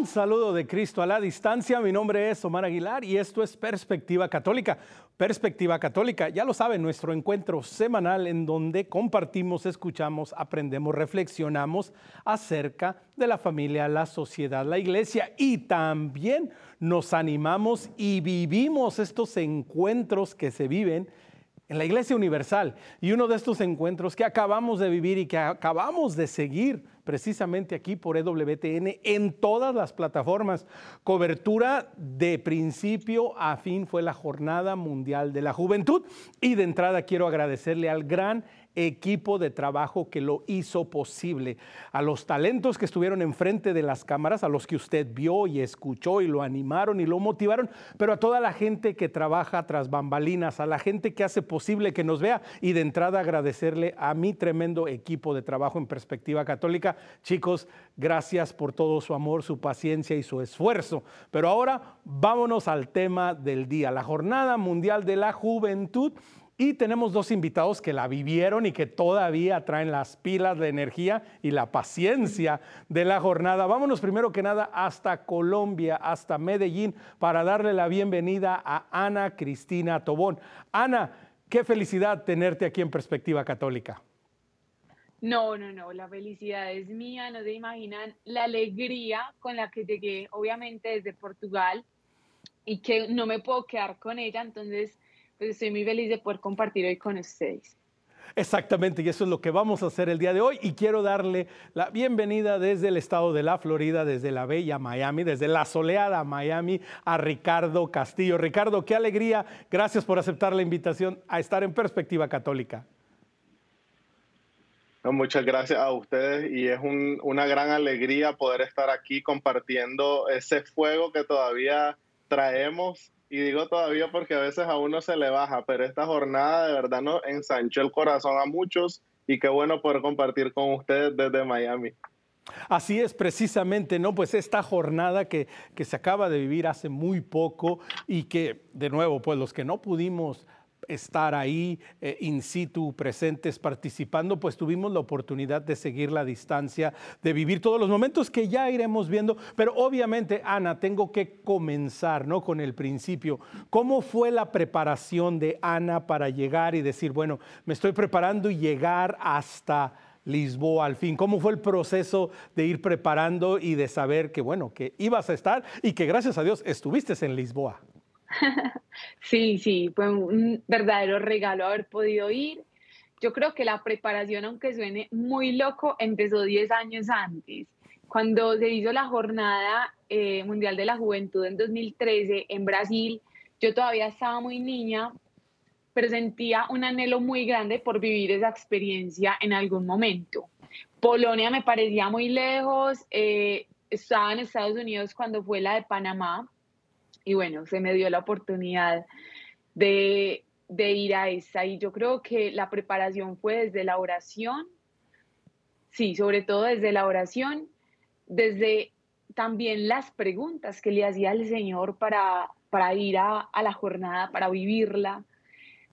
Un saludo de Cristo a la distancia, mi nombre es Omar Aguilar y esto es Perspectiva Católica. Perspectiva Católica, ya lo saben, nuestro encuentro semanal en donde compartimos, escuchamos, aprendemos, reflexionamos acerca de la familia, la sociedad, la iglesia y también nos animamos y vivimos estos encuentros que se viven en la Iglesia Universal. Y uno de estos encuentros que acabamos de vivir y que acabamos de seguir precisamente aquí por EWTN en todas las plataformas. Cobertura de principio a fin fue la Jornada Mundial de la Juventud. Y de entrada quiero agradecerle al gran equipo de trabajo que lo hizo posible, a los talentos que estuvieron enfrente de las cámaras, a los que usted vio y escuchó y lo animaron y lo motivaron, pero a toda la gente que trabaja tras bambalinas, a la gente que hace posible que nos vea y de entrada agradecerle a mi tremendo equipo de trabajo en perspectiva católica. Chicos, gracias por todo su amor, su paciencia y su esfuerzo. Pero ahora vámonos al tema del día, la Jornada Mundial de la Juventud y tenemos dos invitados que la vivieron y que todavía traen las pilas de energía y la paciencia de la jornada. Vámonos primero que nada hasta Colombia, hasta Medellín, para darle la bienvenida a Ana Cristina Tobón. Ana, qué felicidad tenerte aquí en Perspectiva Católica. No, no, no, la felicidad es mía, no se imaginan la alegría con la que llegué, obviamente desde Portugal, y que no me puedo quedar con ella, entonces pues estoy muy feliz de poder compartir hoy con ustedes. Exactamente, y eso es lo que vamos a hacer el día de hoy. Y quiero darle la bienvenida desde el estado de la Florida, desde la bella Miami, desde la soleada Miami, a Ricardo Castillo. Ricardo, qué alegría. Gracias por aceptar la invitación a estar en Perspectiva Católica. muchas gracias a ustedes y es una gran alegría poder estar aquí compartiendo ese fuego que todavía traemos y digo todavía porque a veces a uno se le baja, pero esta jornada de verdad nos ensanchó el corazón a muchos y qué bueno poder compartir con ustedes desde Miami. Así es precisamente, ¿no? Pues esta jornada que, que se acaba de vivir hace muy poco y que, de nuevo, pues los que no pudimos estar ahí eh, in situ, presentes, participando, pues tuvimos la oportunidad de seguir la distancia, de vivir todos los momentos que ya iremos viendo. Pero obviamente, Ana, tengo que comenzar ¿no? con el principio. ¿Cómo fue la preparación de Ana para llegar y decir, bueno, me estoy preparando y llegar hasta... Lisboa al fin? ¿Cómo fue el proceso de ir preparando y de saber que, bueno, que ibas a estar y que gracias a Dios estuviste en Lisboa? Sí, sí, fue un verdadero regalo haber podido ir. Yo creo que la preparación, aunque suene muy loco, empezó 10 años antes. Cuando se hizo la Jornada eh, Mundial de la Juventud en 2013 en Brasil, yo todavía estaba muy niña, pero sentía un anhelo muy grande por vivir esa experiencia en algún momento. Polonia me parecía muy lejos, eh, estaba en Estados Unidos cuando fue la de Panamá, y bueno, se me dio la oportunidad de, ir a esa y yo creo que la preparación fue desde la oración, sí, sobre todo desde la oración, desde también las preguntas que le hacía al Señor para, para ir a, a la jornada, para vivirla,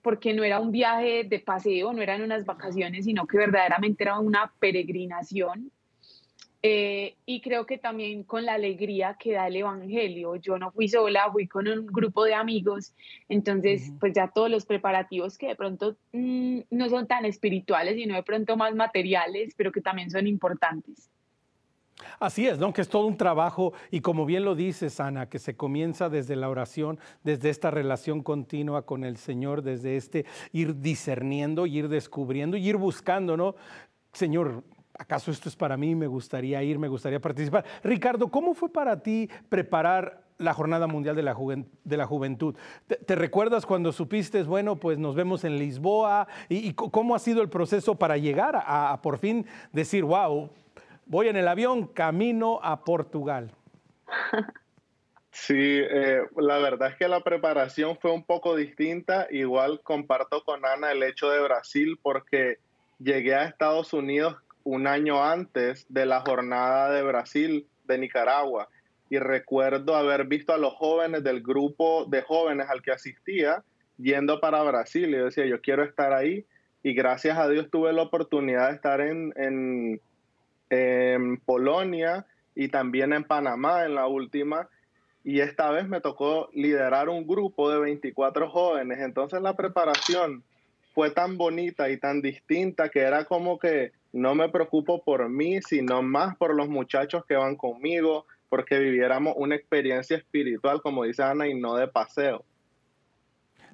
porque no era un viaje de paseo, no eran unas vacaciones, sino que verdaderamente era una peregrinación eh, y creo que también con la alegría que da el Evangelio. Yo no fui sola, fui con un grupo de amigos, entonces pues ya todos los preparativos que de pronto mm, no son tan espirituales, sino de pronto más materiales, pero que también son importantes. Así es, ¿no? Que es todo un trabajo y como bien lo dices, Ana, que se comienza desde la oración, desde esta relación continua con el Señor, desde este ir discerniendo, ir descubriendo y ir buscando, ¿no? Señor, ¿acaso esto es para mí? Me gustaría ir, me gustaría participar. Ricardo, ¿cómo fue para ti preparar la Jornada Mundial de la, Juventud? ¿Te, recuerdas cuando supiste, bueno, pues nos vemos en Lisboa? ¿Y, cómo ha sido el proceso para llegar a, por fin decir, wow, voy en el avión camino a Portugal? Sí, eh, la verdad es que la preparación fue un poco distinta. Igual comparto con Ana el hecho de Brasil porque llegué a Estados Unidos un año antes de la jornada de Brasil de Nicaragua. Y recuerdo haber visto a los jóvenes del grupo de jóvenes al que asistía yendo para Brasil. Y yo decía, yo quiero estar ahí. Y gracias a Dios tuve la oportunidad de estar en, en, Polonia y también en Panamá en la última. Y esta vez me tocó liderar un grupo de 24 jóvenes. Entonces la preparación fue tan bonita y tan distinta que era como que no me preocupo por mí, sino más por los muchachos que van conmigo, porque viviéramos una experiencia espiritual, como dice Ana, y no de paseo.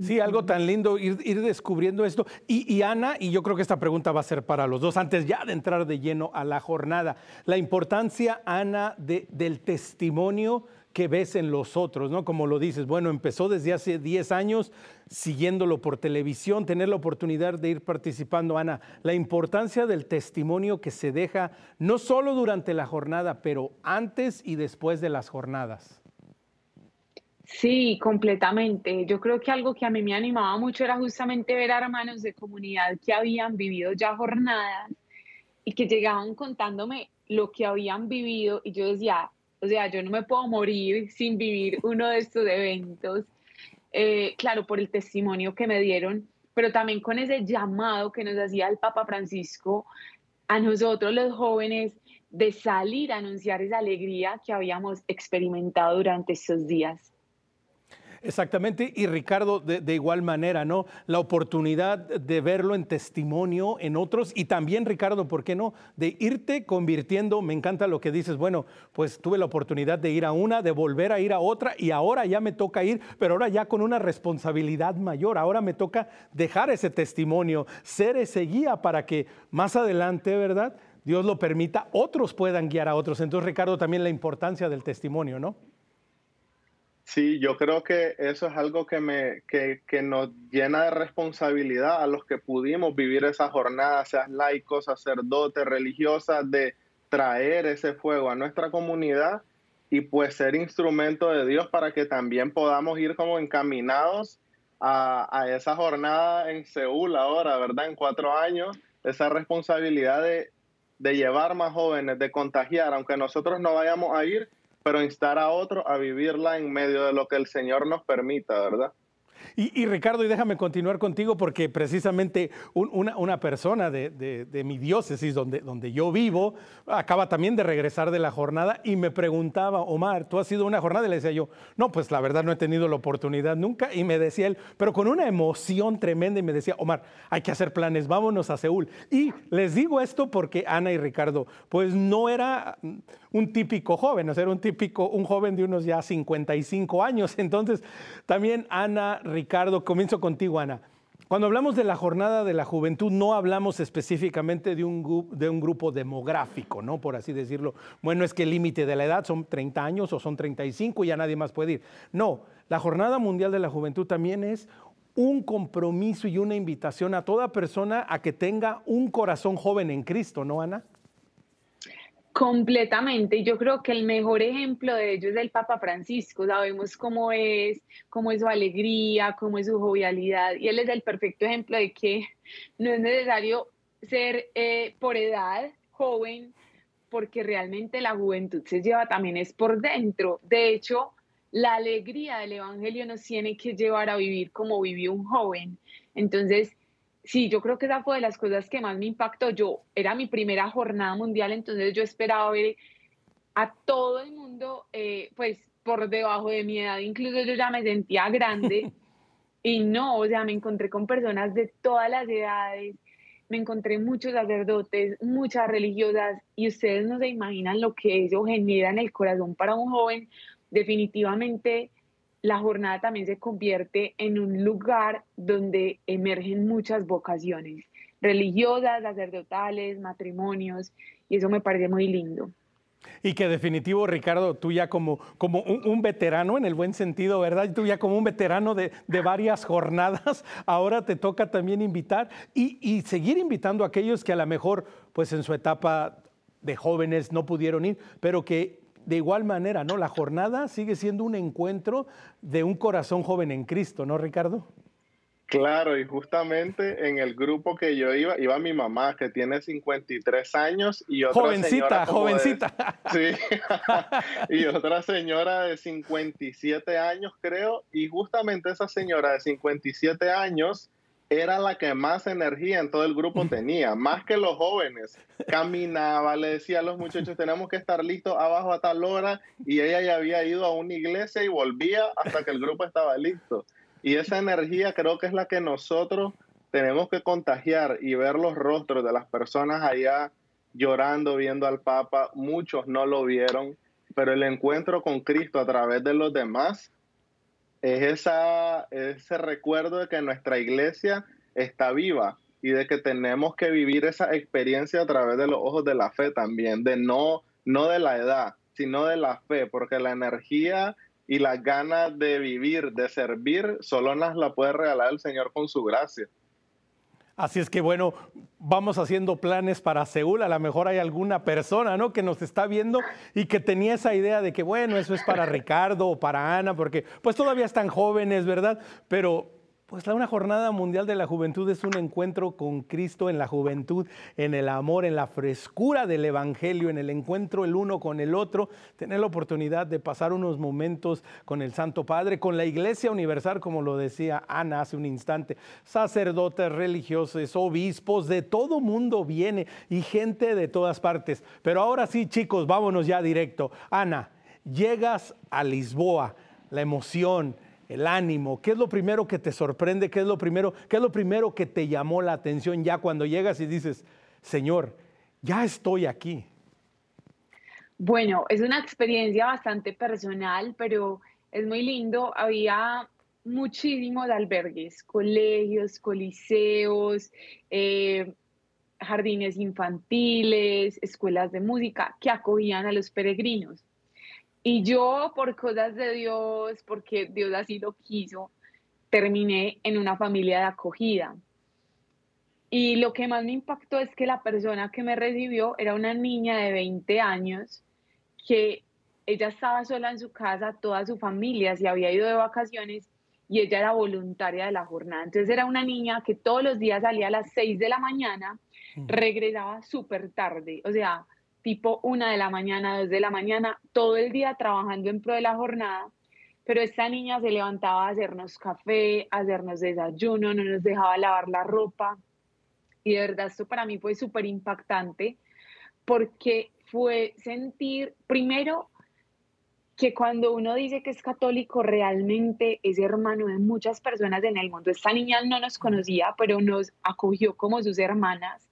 Sí, algo tan lindo ir, descubriendo esto. Y, Ana, y yo creo que esta pregunta va a ser para los dos, antes ya de entrar de lleno a la jornada, la importancia, Ana, del testimonio que ves en los otros, ¿no? Como lo dices, bueno, empezó desde hace 10 años siguiéndolo por televisión, tener la oportunidad de ir participando, Ana, la importancia del testimonio que se deja no solo durante la jornada, pero antes y después de las jornadas. Sí, completamente. Yo creo que algo que a mí me animaba mucho era justamente ver a hermanos de comunidad que habían vivido ya jornadas y que llegaban contándome lo que habían vivido y yo decía, o sea, yo no me puedo morir sin vivir uno de estos eventos. Eh, claro, por el testimonio que me dieron, pero también con ese llamado que nos hacía el Papa Francisco a nosotros los jóvenes de salir a anunciar esa alegría que habíamos experimentado durante estos días. Exactamente, y Ricardo, de, igual manera, ¿no? La oportunidad de verlo en testimonio en otros y también, Ricardo, ¿por qué no? De irte convirtiendo, me encanta lo que dices, bueno, pues tuve la oportunidad de ir a una, de volver a ir a otra y ahora ya me toca ir, pero ahora ya con una responsabilidad mayor, ahora me toca dejar ese testimonio, ser ese guía para que más adelante, ¿verdad? Dios lo permita, otros puedan guiar a otros. Entonces, Ricardo, también la importancia del testimonio, ¿no? Sí, yo creo que eso es algo que, me, que, nos llena de responsabilidad a los que pudimos vivir esa jornada, seas laicos, sacerdotes, religiosas, de traer ese fuego a nuestra comunidad y pues ser instrumento de Dios para que también podamos ir como encaminados a, a esa jornada en Seúl ahora, ¿verdad? En cuatro años, esa responsabilidad de, de llevar más jóvenes, de contagiar, aunque nosotros no vayamos a ir, pero instar a otro a vivirla en medio de lo que el Señor nos permita, ¿verdad? Y, Ricardo, y déjame continuar contigo porque precisamente una, persona de, mi diócesis donde, donde yo vivo acaba también de regresar de la jornada y me preguntaba, Omar, ¿tú has sido una jornada? Y le decía yo, no, pues la verdad no he tenido la oportunidad nunca. Y me decía él, pero con una emoción tremenda y me decía, Omar, hay que hacer planes, vámonos a Seúl. Y les digo esto porque Ana y Ricardo, pues no era un típico joven, o era un típico, un joven de unos ya 55 años. Entonces, también Ana, Ricardo, comienzo contigo, Ana. Cuando hablamos de la jornada de la juventud, no hablamos específicamente de un, de un grupo demográfico, ¿no? Por así decirlo. Bueno, es que el límite de la edad son 30 años o son 35 y ya nadie más puede ir. No, la Jornada Mundial de la Juventud también es un compromiso y una invitación a toda persona a que tenga un corazón joven en Cristo, ¿no, Ana? Completamente, yo creo que el mejor ejemplo de ello es el Papa Francisco. Sabemos cómo es, cómo es su alegría, cómo es su jovialidad, y él es el perfecto ejemplo de que no es necesario ser eh, por edad joven, porque realmente la juventud se lleva también es por dentro. De hecho, la alegría del Evangelio nos tiene que llevar a vivir como vivió un joven. Entonces, sí, yo creo que esa fue de las cosas que más me impactó. Yo era mi primera jornada mundial, entonces yo esperaba ver a todo el mundo, eh, pues por debajo de mi edad, incluso yo ya me sentía grande y no, o sea, me encontré con personas de todas las edades, me encontré muchos sacerdotes, muchas religiosas y ustedes no se imaginan lo que eso genera en el corazón para un joven. Definitivamente la jornada también se convierte en un lugar donde emergen muchas vocaciones religiosas, sacerdotales, matrimonios, y eso me parece muy lindo. Y que definitivo, Ricardo, tú ya como, como un, veterano en el buen sentido, ¿verdad? Tú ya como un veterano de, varias jornadas, ahora te toca también invitar y, y, seguir invitando a aquellos que a lo mejor, pues en su etapa de jóvenes no pudieron ir, pero que de igual manera, ¿no? La jornada sigue siendo un encuentro de un corazón joven en Cristo, ¿no, Ricardo? Claro, y justamente en el grupo que yo iba, iba mi mamá, que tiene 53 años, y otra jovencita, jovencita. sí, y otra señora de 57 años, creo, y justamente esa señora de 57 años era la que más energía en todo el grupo tenía, más que los jóvenes. Caminaba, le decía a los muchachos, tenemos que estar listos abajo a tal hora, y ella ya había ido a una iglesia y volvía hasta que el grupo estaba listo. Y esa energía creo que es la que nosotros tenemos que contagiar y ver los rostros de las personas allá llorando, viendo al Papa. Muchos no lo vieron, pero el encuentro con Cristo a través de los demás es esa, ese recuerdo de que nuestra iglesia está viva y de que tenemos que vivir esa experiencia a través de los ojos de la fe también, de no, no de la edad, sino de la fe, porque la energía y las ganas de vivir, de servir, solo nos la puede regalar el Señor con su gracia. Así es que bueno, vamos haciendo planes para Seúl. A lo mejor hay alguna persona, ¿no? Que nos está viendo y que tenía esa idea de que bueno, eso es para Ricardo o para Ana, porque pues todavía están jóvenes, ¿verdad? Pero pues una jornada mundial de la juventud es un encuentro con Cristo en la juventud, en el amor, en la frescura del Evangelio, en el encuentro el uno con el otro, tener la oportunidad de pasar unos momentos con el Santo Padre, con la Iglesia Universal, como lo decía Ana hace un instante, sacerdotes religiosos, obispos, de todo mundo viene y gente de todas partes. Pero ahora sí, chicos, vámonos ya directo. Ana, llegas a Lisboa, la emoción, el ánimo? ¿Qué es lo primero que te sorprende? ¿Qué es lo primero, qué es lo primero que te llamó la atención ya cuando llegas y dices, Señor, ya estoy aquí? Bueno, es una experiencia bastante personal, pero es muy lindo. Había muchísimos albergues, colegios, coliseos, eh, jardines infantiles, escuelas de música que acogían a los peregrinos. Y yo, por cosas de Dios, porque Dios así lo quiso, terminé en una familia de acogida. Y lo que más me impactó es que la persona que me recibió era una niña de 20 años que ella estaba sola en su casa, toda su familia se había ido de vacaciones y ella era voluntaria de la jornada. Entonces era una niña que todos los días salía a las 6 de la mañana, regresaba súper tarde. O sea, tipo una de la mañana, dos de la mañana, todo el día trabajando en pro de la jornada, pero esta niña se levantaba a hacernos café, a hacernos desayuno, no nos dejaba lavar la ropa. Y de verdad esto para mí fue súper impactante porque fue sentir, primero, que cuando uno dice que es católico, realmente es hermano de muchas personas en el mundo. Esta niña no nos conocía, pero nos acogió como sus hermanas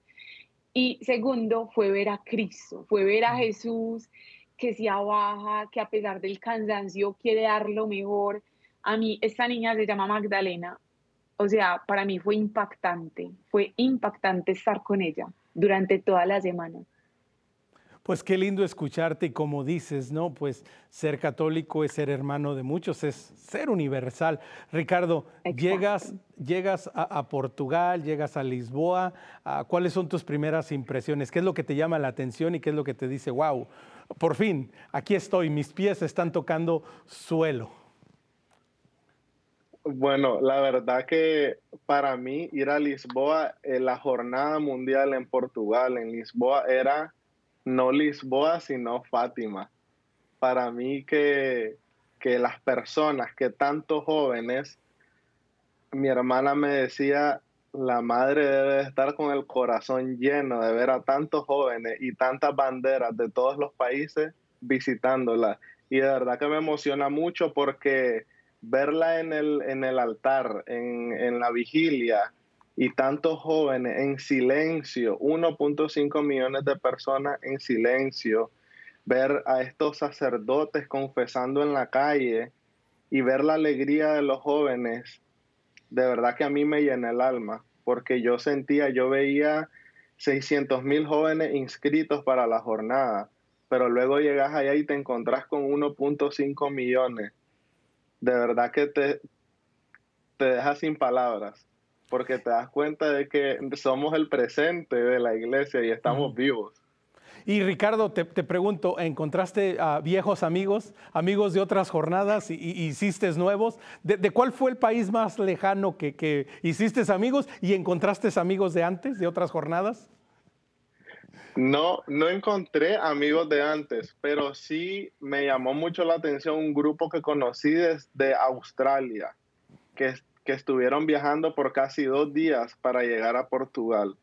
y segundo, fue ver a Cristo, fue ver a Jesús que se abaja, que a pesar del cansancio quiere dar lo mejor. A mí, esta niña se llama Magdalena. O sea, para mí fue impactante, fue impactante estar con ella durante toda la semana. Pues qué lindo escucharte y como dices, ¿no? Pues ser católico es ser hermano de muchos, es ser universal. Ricardo, llegas, llegas a, Portugal, llegas a Lisboa, ¿cuáles son tus primeras impresiones? ¿Qué es lo que te llama la atención y qué es lo que te dice, wow, por fin, aquí estoy, mis pies están tocando suelo? Bueno, la verdad que para mí ir a Lisboa, la jornada mundial en Portugal, en Lisboa, era no Lisboa, sino Fátima. Para mí que, que las personas, que tantos jóvenes, mi hermana me decía, la madre debe estar con el corazón lleno de ver a tantos jóvenes y tantas banderas de todos los países visitándola. Y de verdad que me emociona mucho porque verla en el, en el altar, en, en la vigilia, y tantos jóvenes en silencio, 1.5 millones de personas en silencio, ver a estos sacerdotes confesando en la calle y ver la alegría de los jóvenes, de verdad que a mí me llena el alma, porque yo sentía, yo veía 600 mil jóvenes inscritos para la jornada, pero luego llegas allá y te encontrás con 1.5 millones. De verdad que te, te deja sin palabras porque te das cuenta de que somos el presente de la iglesia y estamos vivos. Y Ricardo, te, pregunto, ¿encontraste a viejos amigos, amigos de otras jornadas y, hiciste nuevos? ¿De, cuál fue el país más lejano que, que, hiciste amigos y encontraste amigos de antes, de otras jornadas? No, no encontré amigos de antes, pero sí me llamó mucho la atención un grupo que conocí desde Australia, que que estuvieron viajando por casi dos días para llegar a Portugal.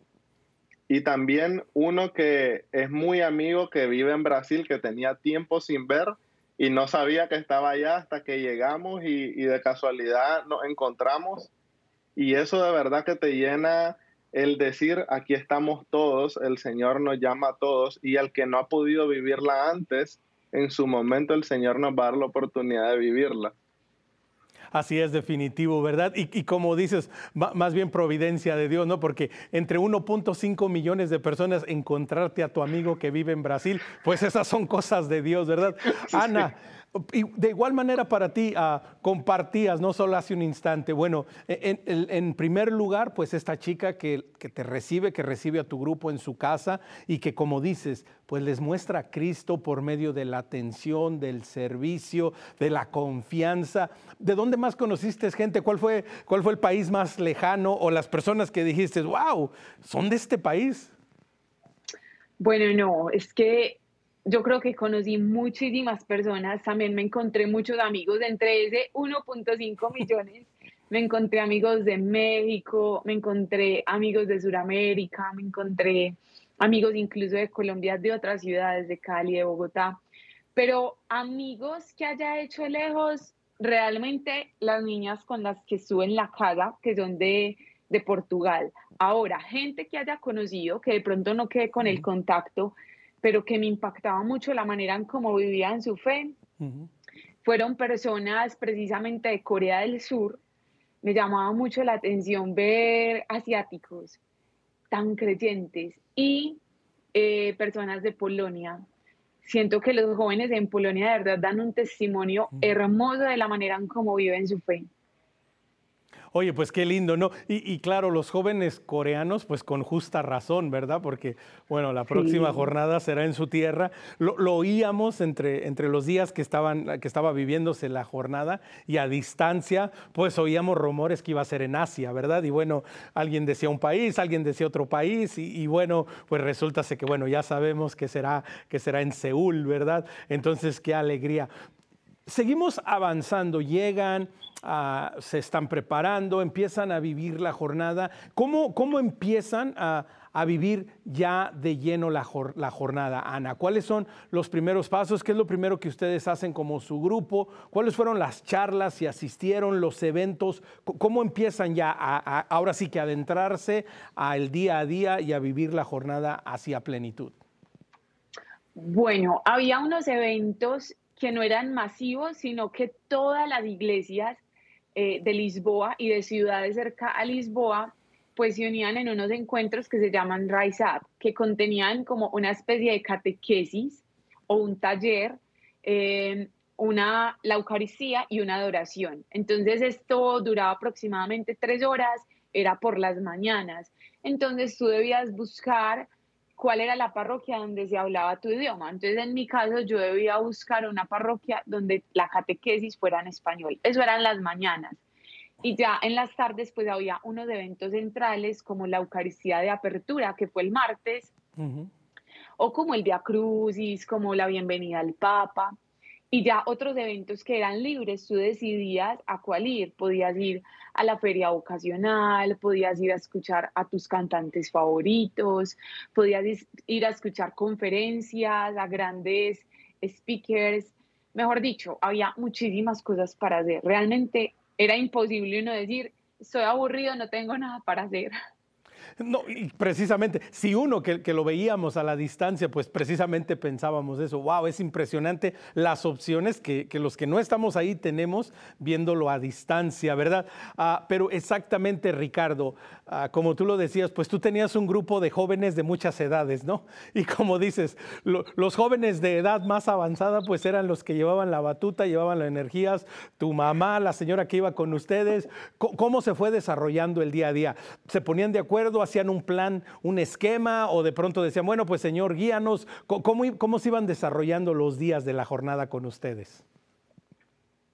Y también uno que es muy amigo que vive en Brasil, que tenía tiempo sin ver y no sabía que estaba allá hasta que llegamos y, de casualidad nos encontramos. Y eso de verdad que te llena el decir, aquí estamos todos, el Señor nos llama a todos y el que no ha podido vivirla antes, en su momento el Señor nos va a dar la oportunidad de vivirla. Así es definitivo, ¿verdad? Y, como dices, más bien providencia de Dios, ¿no? Porque entre 1.5 millones de personas encontrarte a tu amigo que vive en Brasil, pues esas son cosas de Dios, ¿verdad? Ana. De igual manera para ti, uh, compartías, no solo hace un instante, bueno, en, primer lugar, pues esta chica que, que, te recibe, que recibe a tu grupo en su casa y que como dices, pues les muestra a Cristo por medio de la atención, del servicio, de la confianza. ¿De dónde más conociste gente? ¿Cuál fue, cuál fue el país más lejano o las personas que dijiste, wow, son de este país? Bueno, no, es que yo creo que conocí muchísimas personas, también me encontré muchos amigos, entre ese 1.5 millones, me encontré amigos de México, me encontré amigos de Sudamérica, me encontré amigos incluso de Colombia, de otras ciudades, de Cali, de Bogotá, pero amigos que haya hecho lejos, realmente las niñas con las que estuve en la casa, que son de, de Portugal. Ahora, gente que haya conocido, que de pronto no quede con el contacto, pero que me impactaba mucho la manera en cómo vivían su fe. Fueron personas precisamente de Corea del Sur. Me llamaba mucho la atención ver asiáticos tan creyentes y eh, personas de Polonia. Siento que los jóvenes en Polonia de verdad dan un testimonio hermoso de la manera en cómo viven su fe. Oye, pues qué lindo, ¿no? Y, claro, los jóvenes coreanos, pues con justa razón, ¿verdad? Porque, bueno, la próxima jornada será en su tierra. Lo, oíamos entre, entre los días que, estaban, que estaba viviéndose la jornada y a distancia, pues oíamos rumores que iba a ser en Asia, ¿verdad? Y bueno, alguien decía un país, alguien decía otro país y, bueno, pues resulta que, bueno, ya sabemos que será, que será en Seúl, ¿verdad? Entonces, qué alegría. Seguimos avanzando, llegan Ah, se están preparando, empiezan a vivir la jornada. ¿Cómo, cómo empiezan a, vivir ya de lleno la, jornada, Ana? ¿Cuáles son los primeros pasos? ¿Qué es lo primero que ustedes hacen como su grupo? ¿Cuáles fueron las charlas? ¿Si asistieron los eventos? ¿Cómo empiezan ya a, ahora sí que adentrarse al día a día y a vivir la jornada hacia plenitud? Bueno, había unos eventos que no eran masivos, sino que todas las iglesias eh, de Lisboa y de ciudades cerca a Lisboa, pues se unían en unos encuentros que se llaman Rise Up, que contenían como una especie de catequesis o un taller, eh, una, la Eucaristía y una adoración. Entonces esto duraba aproximadamente tres horas, era por las mañanas. Entonces tú debías buscar cuál era la parroquia donde se hablaba tu idioma. Entonces, en mi caso, yo debía buscar una parroquia donde la catequesis fuera en español. Eso eran las mañanas. Y ya en las tardes, pues había unos eventos centrales como la Eucaristía de Apertura, que fue el martes, o como el Via Crucis, como la bienvenida al Papa. Y ya otros eventos que eran libres, tú decidías a cuál ir. Podías ir a la feria vocacional, podías ir a escuchar a tus cantantes favoritos, podías ir a escuchar conferencias a grandes speakers. Mejor dicho, había muchísimas cosas para hacer. Realmente era imposible uno decir, estoy aburrido, no tengo nada para hacer. No, y precisamente, si uno que, lo veíamos a la distancia, pues precisamente pensábamos eso, wow, es impresionante las opciones que, los que no estamos ahí tenemos viéndolo a distancia, ¿verdad? Ah, pero exactamente, Ricardo, ah, como tú lo decías, pues tú tenías un grupo de jóvenes de muchas edades, ¿no? Y como dices, los jóvenes de edad más avanzada, pues eran los que llevaban la batuta, llevaban las energías, tu mamá, la señora que iba con ustedes, ¿cómo se fue desarrollando el día a día? ¿Se ponían de acuerdo? Hacían un plan, un esquema o de pronto decían, bueno, pues Señor, guíanos? ¿Cómo, cómo se iban desarrollando los días de la jornada con ustedes?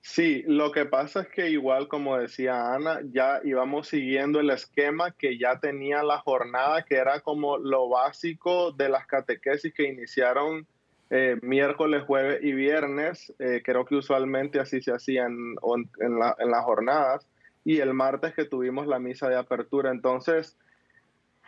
Sí, lo que pasa es que igual como decía Ana, ya íbamos siguiendo el esquema que ya tenía la jornada, que era como lo básico de las catequesis que iniciaron eh, miércoles, jueves y viernes. Eh, creo que usualmente así se hacían en, en las jornadas y el martes que tuvimos la misa de apertura. Entonces,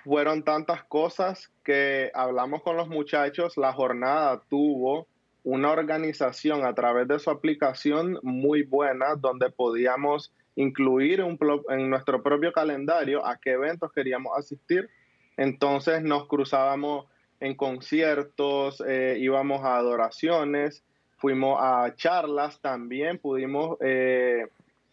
fueron tantas cosas que hablamos con los muchachos, la jornada tuvo una organización a través de su aplicación muy buena donde podíamos incluir en nuestro propio calendario a qué eventos queríamos asistir. Entonces nos cruzábamos en conciertos, eh, íbamos a adoraciones, fuimos a charlas también, pudimos eh,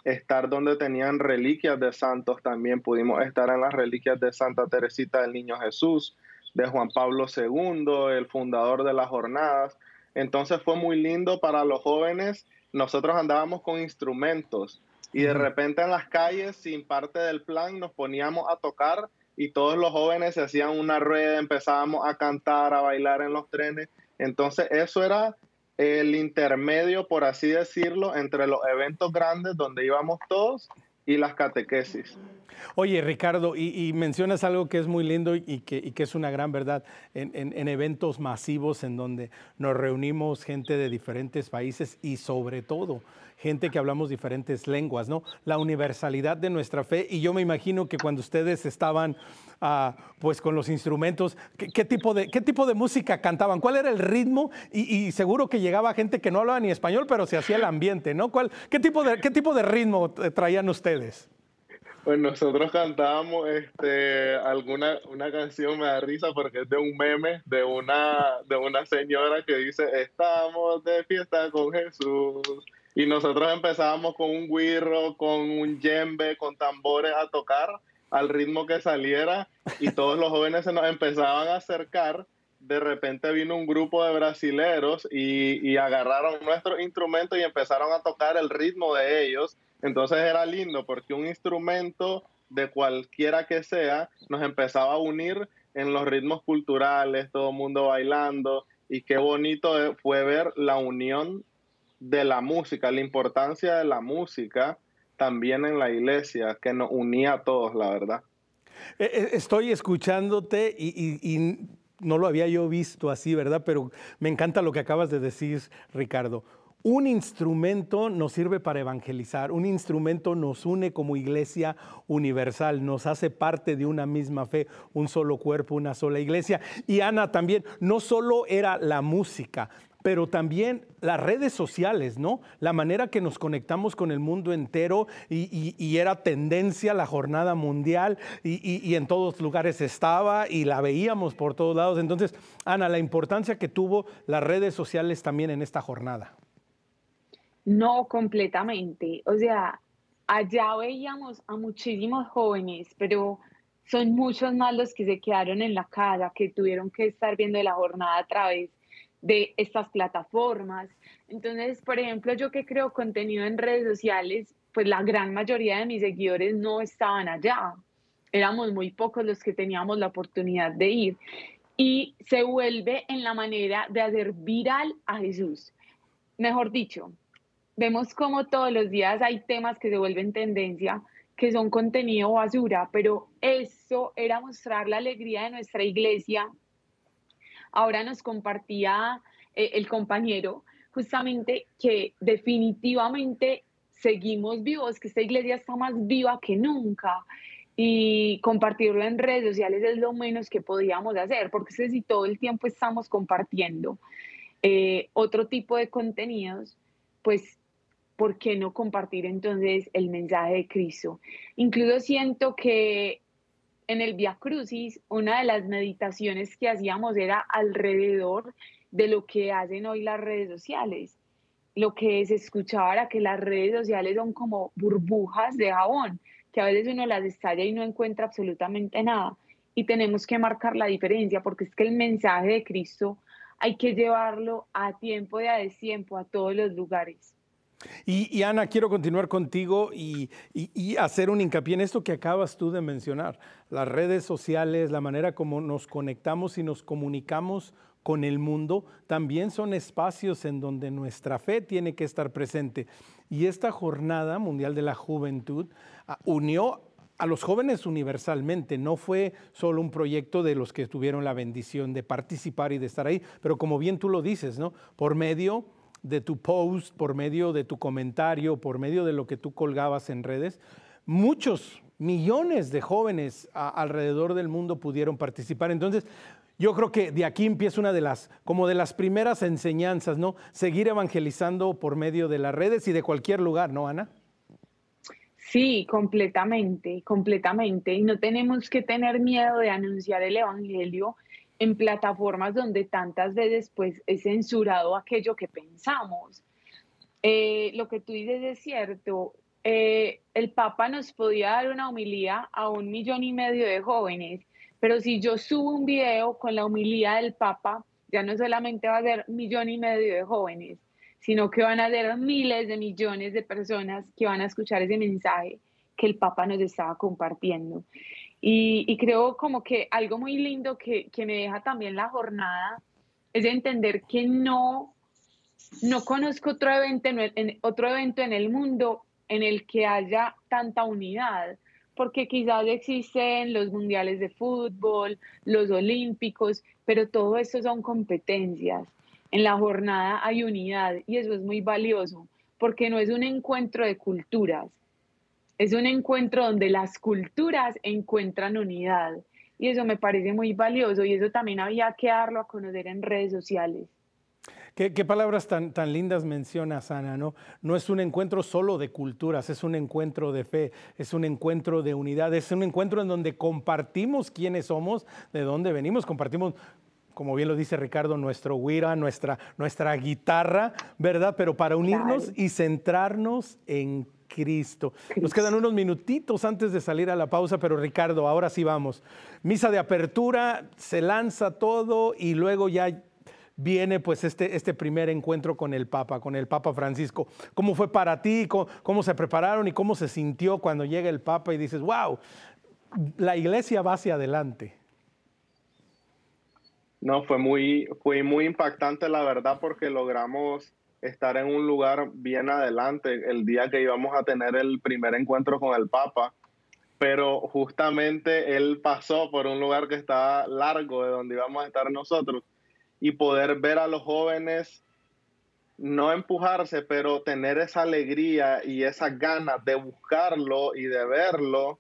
estar donde tenían reliquias de santos también, pudimos estar en las reliquias de Santa Teresita del Niño Jesús, de Juan Pablo II, el fundador de las jornadas. Entonces fue muy lindo para los jóvenes. Nosotros andábamos con instrumentos y de repente en las calles, sin parte del plan, nos poníamos a tocar y todos los jóvenes se hacían una rueda, empezábamos a cantar, a bailar en los trenes. Entonces eso era el intermedio, por así decirlo, entre los eventos grandes donde íbamos todos y las catequesis. Oye, Ricardo, y, mencionas algo que es muy lindo y que, es una gran verdad. En, eventos masivos en donde nos reunimos gente de diferentes países y sobre todo gente que hablamos diferentes lenguas, ¿no? La universalidad de nuestra fe. Y yo me imagino que cuando ustedes estaban ah, pues con los instrumentos, ¿qué, tipo de, ¿qué tipo de música cantaban? ¿Cuál era el ritmo? Y, seguro que llegaba gente que no hablaba ni español, pero se hacía el ambiente, ¿no? ¿Cuál, qué, tipo de, ¿Qué tipo de ritmo traían ustedes? Pues nosotros cantábamos este, alguna una canción, me da risa porque es de un meme de una, de una señora que dice, estamos de fiesta con Jesús. Y nosotros empezábamos con un guirro, con un yembe, con tambores a tocar al ritmo que saliera y todos los jóvenes se nos empezaban a acercar. De repente vino un grupo de brasileros y, y agarraron nuestros instrumentos y empezaron a tocar el ritmo de ellos entonces era lindo porque un instrumento de cualquiera que sea nos empezaba a unir en los ritmos culturales, todo el mundo bailando y qué bonito fue ver la unión de la música, la importancia de la música también en la iglesia, que nos unía a todos, la verdad. Eh, eh, estoy escuchándote y, y no lo había yo visto así, ¿verdad? Pero me encanta lo que acabas de decir, Ricardo un instrumento nos sirve para evangelizar, un instrumento nos une como iglesia universal, nos hace parte de una misma fe, un solo cuerpo, una sola iglesia. Y Ana también, no solo era la música, pero también las redes sociales, ¿no? La manera que nos conectamos con el mundo entero y, era tendencia la jornada mundial y, en todos lugares estaba y la veíamos por todos lados. Entonces, Ana, la importancia que tuvo las redes sociales también en esta jornada. No completamente. O sea, allá veíamos a muchísimos jóvenes, pero son muchos más los que se quedaron en la casa, que tuvieron que estar viendo la jornada a través de estas plataformas. Entonces, por ejemplo, yo que creo contenido en redes sociales, pues la gran mayoría de mis seguidores no estaban allá. Éramos muy pocos los que teníamos la oportunidad de ir. Y se vuelve en la manera de hacer viral a Jesús. Mejor dicho, vemos como todos los días hay temas que se vuelven tendencia, que son contenido basura, pero eso era mostrar la alegría de nuestra iglesia. Ahora nos compartía eh, el compañero justamente que definitivamente seguimos vivos, que esta iglesia está más viva que nunca y compartirlo en redes sociales es lo menos que podíamos hacer, porque si todo el tiempo estamos compartiendo eh, otro tipo de contenidos, pues ¿por qué no compartir entonces el mensaje de Cristo? Incluso siento que en el Via Crucis, una de las meditaciones que hacíamos era alrededor de lo que hacen hoy las redes sociales. Lo que se escuchaba era que las redes sociales son como burbujas de jabón, que a veces uno las estalla y no encuentra absolutamente nada. Y tenemos que marcar la diferencia, porque es que el mensaje de Cristo hay que llevarlo a tiempo y a destiempo a todos los lugares. Y, Ana, quiero continuar contigo y, hacer un hincapié en esto que acabas tú de mencionar, las redes sociales, la manera como nos conectamos y nos comunicamos con el mundo, también son espacios en donde nuestra fe tiene que estar presente. Y esta Jornada Mundial de la Juventud ah, unió a los jóvenes universalmente, no fue solo un proyecto de los que tuvieron la bendición de participar y de estar ahí, pero como bien tú lo dices, ¿no? Por medio de tu post, por medio de tu comentario, por medio de lo que tú colgabas en redes, muchos millones de jóvenes alrededor del mundo pudieron participar. Entonces, yo creo que de aquí empieza una de las, como de las primeras enseñanzas, ¿no? Seguir evangelizando por medio de las redes y de cualquier lugar, ¿no, Ana? Sí, completamente, completamente. Y no tenemos que tener miedo de anunciar el Evangelio en plataformas donde tantas veces pues es censurado aquello que pensamos. Eh, lo que tú dices es cierto. Eh, el Papa nos podía dar una homilía a un millón y medio de jóvenes, pero si yo subo un video con la homilía del Papa, ya no solamente va a ser millón y medio de jóvenes, sino que van a ser miles de millones de personas que van a escuchar ese mensaje que el Papa nos estaba compartiendo. Y, creo como que algo muy lindo que, que, me deja también la jornada es entender que no, no conozco otro evento en, otro evento en el mundo en el que haya tanta unidad, porque quizás existen los mundiales de fútbol, los olímpicos, pero todo esto son competencias. En la jornada hay unidad y eso es muy valioso, porque no es un encuentro de culturas, es un encuentro donde las culturas encuentran unidad. Y eso me parece muy valioso y eso también había que darlo a conocer en redes sociales. Qué, palabras tan, tan lindas mencionas, Ana, ¿no? No es un encuentro solo de culturas, es un encuentro de fe, es un encuentro de unidad, es un encuentro en donde compartimos quiénes somos, de dónde venimos, compartimos como bien lo dice Ricardo, nuestro guira, nuestra, nuestra guitarra, ¿verdad? Pero para unirnos y centrarnos en Cristo. Nos quedan unos minutitos antes de salir a la pausa, pero Ricardo, ahora sí vamos. Misa de apertura, se lanza todo y luego ya viene pues este, este primer encuentro con el Papa, con el Papa Francisco. ¿Cómo fue para ti? ¿Cómo, se prepararon y cómo se sintió cuando llega el Papa y dices, wow, la iglesia va hacia adelante? No, fue muy, fue muy impactante la verdad porque logramos estar en un lugar bien adelante el día que íbamos a tener el primer encuentro con el Papa, pero justamente él pasó por un lugar que estaba largo de donde íbamos a estar nosotros y poder ver a los jóvenes no empujarse, pero tener esa alegría y esas ganas de buscarlo y de verlo,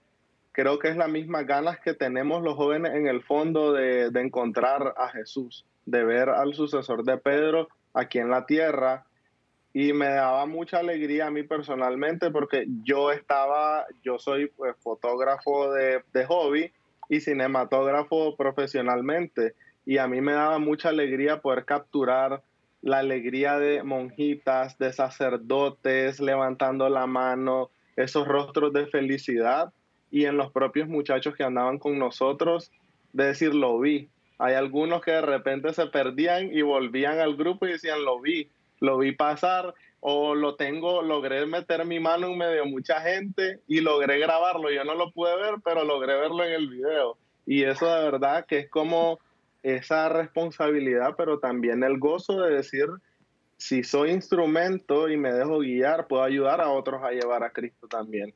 creo que es la misma ganas que tenemos los jóvenes en el fondo de, de encontrar a Jesús, de ver al sucesor de Pedro aquí en la tierra. Y me daba mucha alegría a mí personalmente porque yo estaba, yo soy pues, fotógrafo de, de hobby y cinematógrafo profesionalmente. Y a mí me daba mucha alegría poder capturar la alegría de monjitas, de sacerdotes levantando la mano, esos rostros de felicidad. Y en los propios muchachos que andaban con nosotros, de decir, lo vi. Hay algunos que de repente se perdían y volvían al grupo y decían, lo vi, lo vi pasar o lo tengo, logré meter mi mano en medio de mucha gente y logré grabarlo. Yo no lo pude ver, pero logré verlo en el video. Y eso de verdad que es como esa responsabilidad, pero también el gozo de decir, si soy instrumento y me dejo guiar, puedo ayudar a otros a llevar a Cristo también.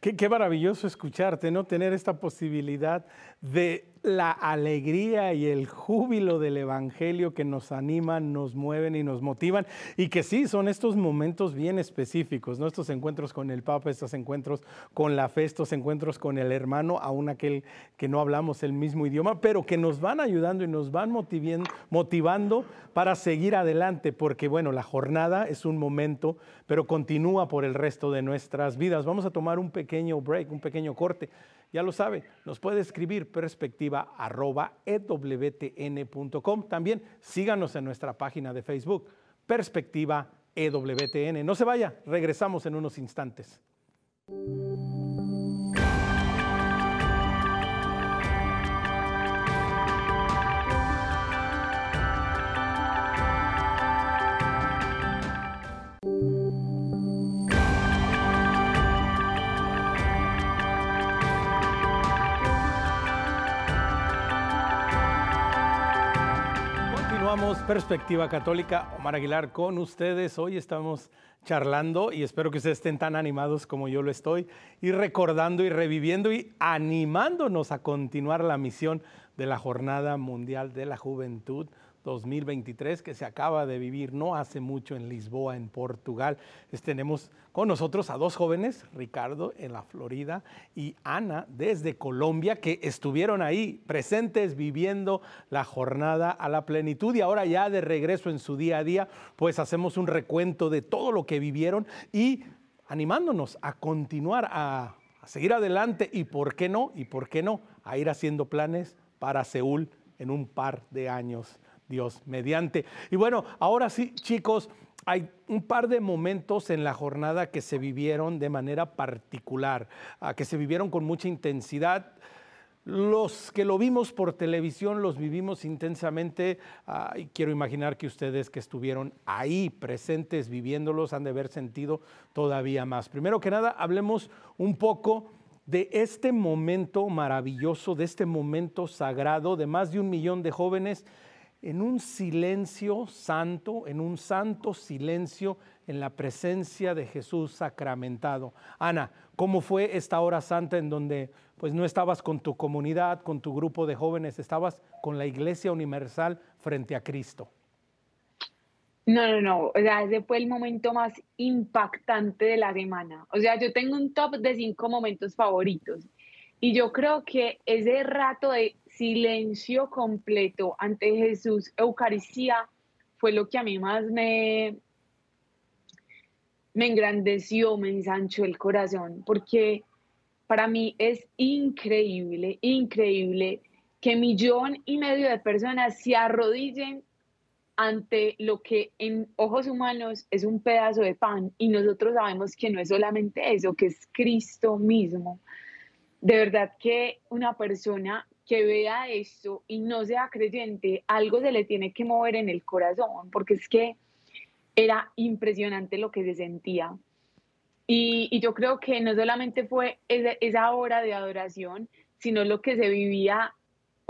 Qué, qué maravilloso escucharte, ¿no? Tener esta posibilidad de la alegría y el júbilo del Evangelio que nos animan, nos mueven y nos motivan. Y que sí, son estos momentos bien específicos, ¿no? Estos encuentros con el Papa, estos encuentros con la fe, estos encuentros con el hermano, aún aquel que no hablamos el mismo idioma, pero que nos van ayudando y nos van motivando para seguir adelante, porque bueno, la jornada es un momento, pero continúa por el resto de nuestras vidas. Vamos a tomar un pequeño break, un pequeño corte. Ya lo sabe, nos puede escribir perspectiva ewtn.com. También síganos en nuestra página de Facebook, Perspectiva EWTN. No se vaya, regresamos en unos instantes. Perspectiva Católica, Omar Aguilar con ustedes. Hoy estamos charlando y espero que ustedes estén tan animados como yo lo estoy y recordando y reviviendo y animándonos a continuar la misión de la Jornada Mundial de la Juventud 2023 que se acaba de vivir no hace mucho en Lisboa, en Portugal. tenemos con nosotros a dos jóvenes, Ricardo en la Florida y Ana desde Colombia, que estuvieron ahí presentes viviendo la jornada a la plenitud y ahora ya de regreso en su día a día, pues hacemos un recuento de todo lo que vivieron y animándonos a continuar a, a seguir adelante y por qué no, y por qué no, a ir haciendo planes para Seúl en un par de años. Dios mediante. Y bueno, ahora sí, chicos, hay un par de momentos en la jornada que se vivieron de manera particular, ah, que se vivieron con mucha intensidad. Los que lo vimos por televisión los vivimos intensamente ah, y quiero imaginar que ustedes que estuvieron ahí presentes viviéndolos han de haber sentido todavía más. Primero que nada, hablemos un poco de este momento maravilloso, de este momento sagrado de más de un millón de jóvenes en un silencio santo, en un santo silencio en la presencia de Jesús sacramentado. Ana, ¿cómo fue esta hora santa en donde pues no estabas con tu comunidad, con tu grupo de jóvenes, estabas con la Iglesia Universal frente a Cristo? No, no, no, o sea, ese fue el momento más impactante de la semana. O sea, yo tengo un top de cinco momentos favoritos y yo creo que ese rato de silencio completo ante Jesús, Eucaristía, fue lo que a mí más me, me engrandeció, me ensanchó el corazón, porque para mí es increíble, increíble que millón y medio de personas se arrodillen ante lo que en ojos humanos es un pedazo de pan y nosotros sabemos que no es solamente eso, que es Cristo mismo. De verdad que una persona que vea esto y no sea creyente, algo se le tiene que mover en el corazón, porque es que era impresionante lo que se sentía. Y, yo creo que no solamente fue esa, hora de adoración, sino lo que se vivía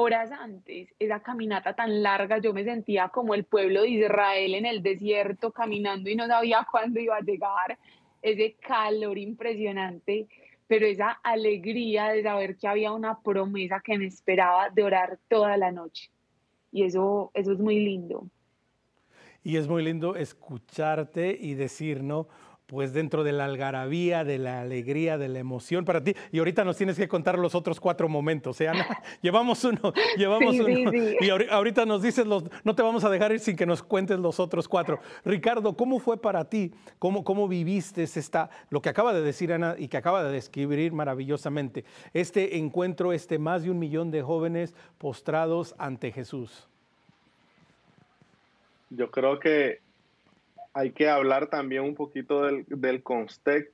horas antes, esa caminata tan larga, yo me sentía como el pueblo de Israel en el desierto caminando y no sabía cuándo iba a llegar, ese calor impresionante pero esa alegría de saber que había una promesa que me esperaba de orar toda la noche. Y eso, eso es muy lindo. Y es muy lindo escucharte y decir, ¿no? Pues dentro de la algarabía, de la alegría, de la emoción para ti. Y ahorita nos tienes que contar los otros cuatro momentos. ¿eh, llevamos uno, llevamos uno. Y ahorita nos dices, los, no te vamos a dejar ir sin que nos cuentes los otros cuatro. Ricardo, ¿cómo fue para ti? ¿Cómo, cómo viviste esta, lo que acaba de decir Ana y que acaba de describir maravillosamente? Este encuentro, este más de un millón de jóvenes postrados ante Jesús. Yo creo que hay que hablar también un poquito del, del,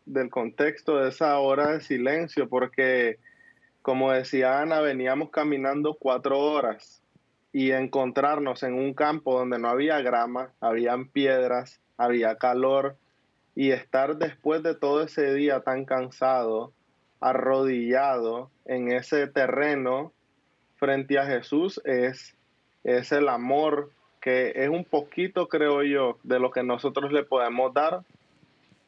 del contexto de esa hora de silencio, porque como decía Ana, veníamos caminando cuatro horas y encontrarnos en un campo donde no había grama, habían piedras, había calor, y estar después de todo ese día tan cansado, arrodillado en ese terreno frente a Jesús es, es el amor que es un poquito, creo yo, de lo que nosotros le podemos dar,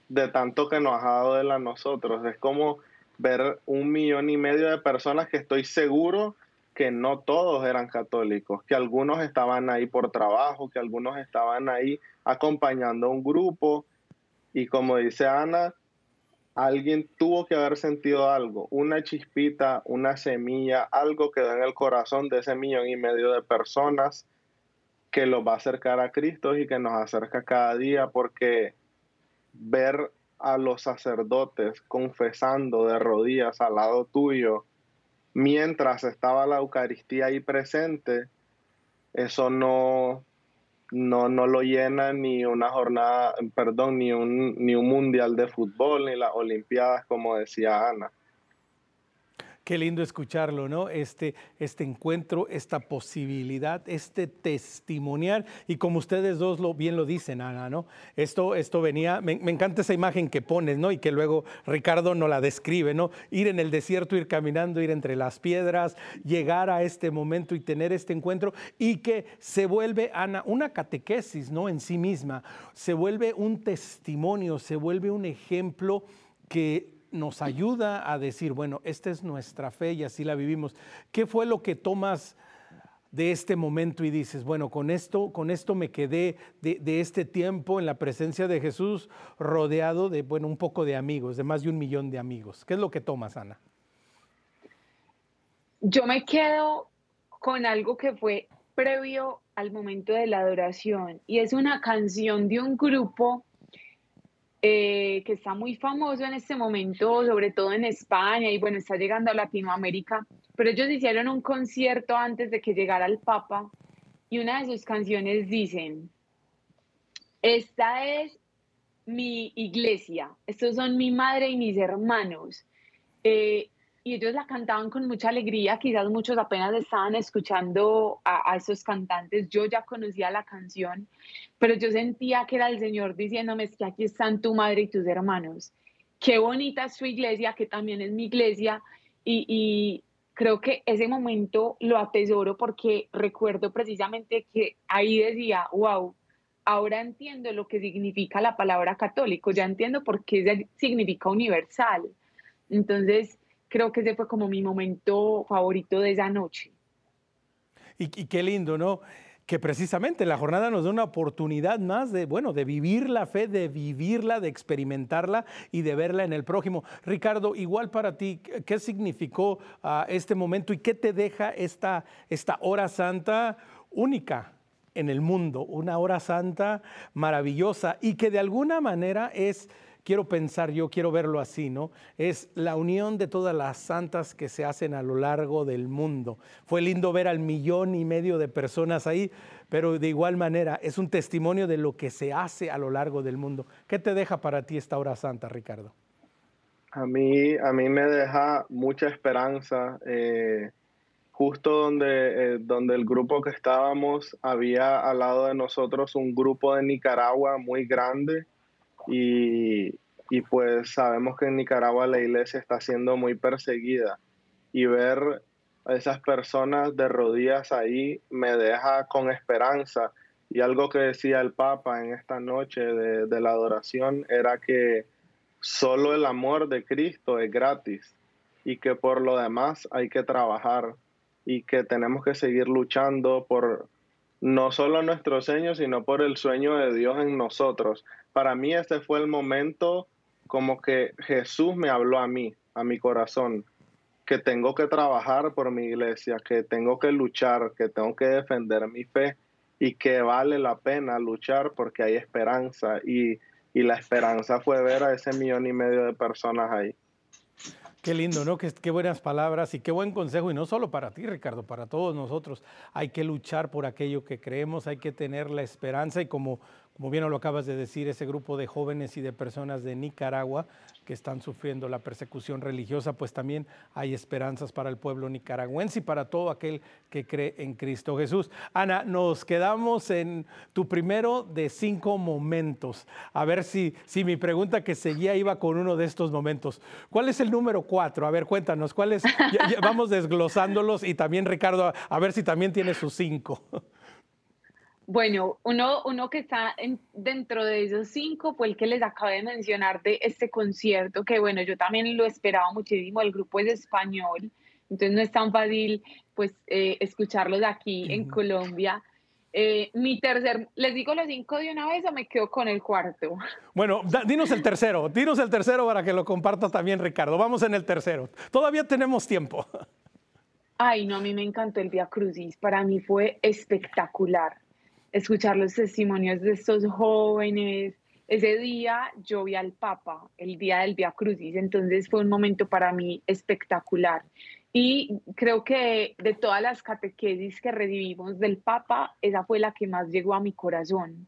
de tanto que nos ha dado de a nosotros. Es como ver un millón y medio de personas que estoy seguro que no todos eran católicos, que algunos estaban ahí por trabajo, que algunos estaban ahí acompañando a un grupo y como dice Ana, alguien tuvo que haber sentido algo, una chispita, una semilla, algo quedó en el corazón de ese millón y medio de personas que los va a acercar a Cristo y que nos acerca cada día, porque ver a los sacerdotes confesando de rodillas al lado tuyo mientras estaba la Eucaristía ahí presente, eso no, no, no lo llena ni una jornada, perdón, ni un, ni un mundial de fútbol, ni las Olimpiadas, como decía Ana. Qué lindo escucharlo, ¿no? Este, este encuentro, esta posibilidad, este testimonial. Y como ustedes dos bien lo dicen, Ana, ¿no? Esto, venía, me, encanta esa imagen que pones, ¿no? Y que luego Ricardo no la describe, ¿no? Ir en el desierto, ir caminando, ir entre las piedras, llegar a este momento y tener este encuentro y que se vuelve, Ana, una catequesis, ¿no? En sí misma. Se vuelve un testimonio, se vuelve un ejemplo que nos ayuda a decir, bueno, esta es nuestra fe y así la vivimos. ¿Qué fue lo que tomas de este momento y dices, bueno, con esto, con esto me quedé de, este tiempo en la presencia de Jesús rodeado de, bueno, un poco de amigos, de más de un millón de amigos? ¿Qué es lo que tomas, Ana? Yo me quedo con algo que fue previo al momento de la adoración y es una canción de un grupo eh, que está muy famoso en este momento, sobre todo en España y bueno, está llegando a Latinoamérica, pero ellos hicieron un concierto antes de que llegara el Papa y una de sus canciones dicen, esta es mi iglesia, estos son mi madre y mis hermanos. Eh, y ellos la cantaban con mucha alegría, quizás muchos apenas estaban escuchando a, esos cantantes, yo ya conocía la canción, pero yo sentía que era el Señor diciéndome, es que aquí están tu madre y tus hermanos, qué bonita es tu iglesia, que también es mi iglesia, y, y creo que ese momento lo atesoro porque recuerdo precisamente que ahí decía, wow, ahora entiendo lo que significa la palabra católico, ya entiendo por qué significa universal. Entonces, creo que ese fue como mi momento favorito de esa noche. Y, qué lindo, ¿no? Que precisamente la jornada nos da una oportunidad más de, bueno, de vivir la fe, de vivirla, de experimentarla y de verla en el prójimo. Ricardo, igual para ti, ¿qué significó ah, este momento y qué te deja esta, esta hora santa única? en el mundo, una hora santa maravillosa y que de alguna manera es quiero pensar yo, quiero verlo así, ¿no? Es la unión de todas las santas que se hacen a lo largo del mundo. Fue lindo ver al millón y medio de personas ahí, pero de igual manera es un testimonio de lo que se hace a lo largo del mundo. ¿Qué te deja para ti esta hora santa, Ricardo? A mí, a mí me deja mucha esperanza. Eh, justo donde, eh, donde el grupo que estábamos había al lado de nosotros un grupo de Nicaragua muy grande y, pues sabemos que en Nicaragua la iglesia está siendo muy perseguida y ver a esas personas de rodillas ahí me deja con esperanza. Y algo que decía el Papa en esta noche de, de la adoración era que solo el amor de Cristo es gratis y que por lo demás hay que trabajar y que tenemos que seguir luchando por no solo nuestro sueño, sino por el sueño de Dios en nosotros para mí este fue el momento como que Jesús me habló a mí, a mi corazón, que tengo que trabajar por mi iglesia, que tengo que luchar, que tengo que defender mi fe y que vale la pena luchar porque hay esperanza y, y la esperanza fue ver a ese millón y medio de personas ahí. Qué lindo, ¿no? Qué, buenas palabras y qué buen consejo, y no solo para ti, Ricardo, para todos nosotros. Hay que luchar por aquello que creemos, hay que tener la esperanza y como, como bien lo acabas de decir, ese grupo de jóvenes y de personas de Nicaragua que están sufriendo la persecución religiosa, pues también hay esperanzas para el pueblo nicaragüense y para todo aquel que cree en Cristo Jesús. Ana, nos quedamos en tu primero de cinco momentos. A ver si, si mi pregunta que seguía iba con uno de estos momentos. ¿Cuál es el número cuatro? A ver, cuéntanos, ¿cuál es? vamos desglosándolos y también Ricardo, a ver si también tiene sus cinco. Bueno, uno, uno que está dentro de esos cinco fue el que les acabo de mencionar de este concierto, que bueno, yo también lo esperaba muchísimo, el grupo es español, entonces no es tan fácil pues eh, escucharlos aquí en Colombia. Eh, mi tercer, ¿les digo los cinco de una vez o me quedo con el cuarto? Bueno, dinos el tercero, dinos el tercero para que lo comparta también Ricardo. Vamos en el tercero. Todavía tenemos tiempo. Ay, no, a mí me encantó el Via Crucis, para mí fue espectacular escuchar los testimonios de estos jóvenes. Ese día yo vi al Papa, el día del Via Crucis, entonces fue un momento para mí espectacular. Y creo que de todas las catequesis que recibimos del Papa, esa fue la que más llegó a mi corazón.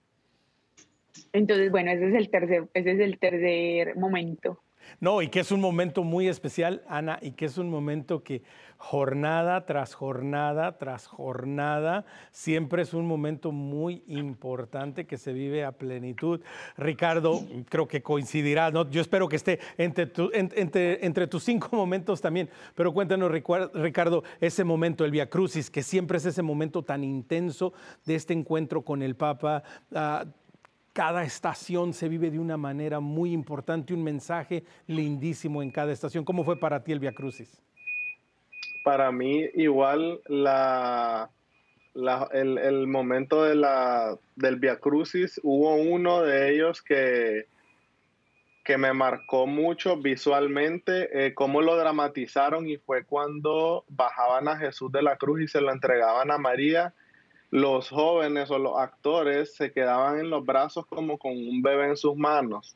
Entonces, bueno, ese es el tercer, ese es el tercer momento. No, y que es un momento muy especial, Ana, y que es un momento que jornada tras jornada tras jornada siempre es un momento muy importante que se vive a plenitud. Ricardo, creo que coincidirá, ¿no? yo espero que esté entre, tus cinco momentos también, pero cuéntanos, Ricardo, ese momento, el Via Crucis, que siempre es ese momento tan intenso de este encuentro con el Papa. Ah, cada estación se vive de una manera muy importante, un mensaje lindísimo en cada estación. ¿Cómo fue para ti el Via Crucis? Para mí igual el, momento del Via Crucis, hubo uno de ellos que, que me marcó mucho visualmente, eh, cómo lo dramatizaron y fue cuando bajaban a Jesús de la cruz y se lo entregaban a María. Los jóvenes o los actores se quedaban en los brazos como con un bebé en sus manos.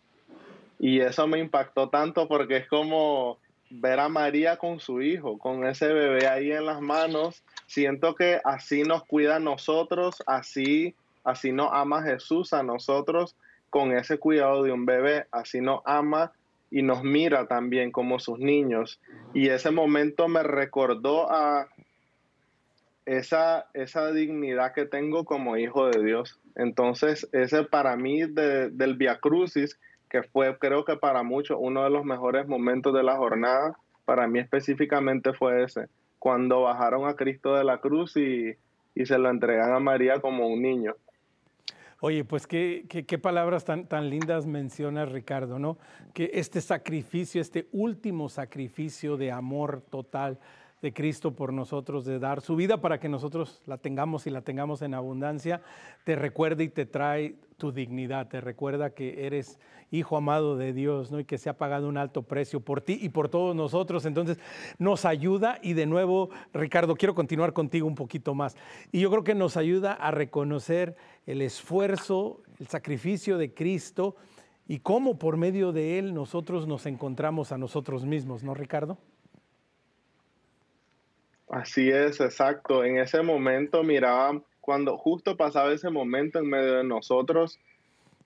Y eso me impactó tanto porque es como ver a María con su hijo, con ese bebé ahí en las manos. Siento que así nos cuida a nosotros, así, así nos ama Jesús a nosotros con ese cuidado de un bebé, así nos ama y nos mira también como sus niños. Y ese momento me recordó a esa, esa dignidad que tengo como hijo de Dios. Entonces, ese para mí del Via Crucis que fue creo que para muchos uno de los mejores momentos de la jornada, para mí específicamente fue ese, cuando bajaron a Cristo de la cruz y, se lo entregan a María como un niño. Oye, pues qué, qué, palabras tan, tan lindas mencionas, Ricardo, ¿no? Que este sacrificio, este último sacrificio de amor total, de Cristo por nosotros, de dar su vida para que nosotros la tengamos y la tengamos en abundancia, te recuerda y te trae tu dignidad, te recuerda que eres hijo amado de Dios, ¿no? Y que se ha pagado un alto precio por ti y por todos nosotros. Entonces, nos ayuda y de nuevo, Ricardo, quiero continuar contigo un poquito más. Y yo creo que nos ayuda a reconocer el esfuerzo, el sacrificio de Cristo y cómo por medio de él nosotros nos encontramos a nosotros mismos, ¿no, Ricardo? Así es, exacto. En ese momento miraba, cuando justo pasaba ese momento en medio de nosotros,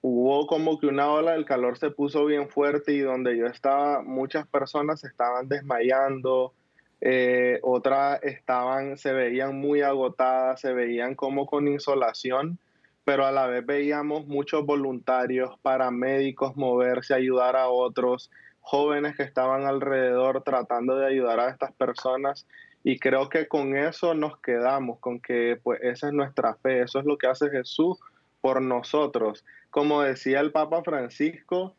hubo como que una ola del calor se puso bien fuerte y donde yo estaba, muchas personas estaban desmayando, eh, otras estaban, se veían muy agotadas, se veían como con insolación, pero a la vez veíamos muchos voluntarios, paramédicos moverse, ayudar a otros, jóvenes que estaban alrededor tratando de ayudar a estas personas y creo que con eso nos quedamos, con que pues esa es nuestra fe, eso es lo que hace Jesús por nosotros. Como decía el Papa Francisco,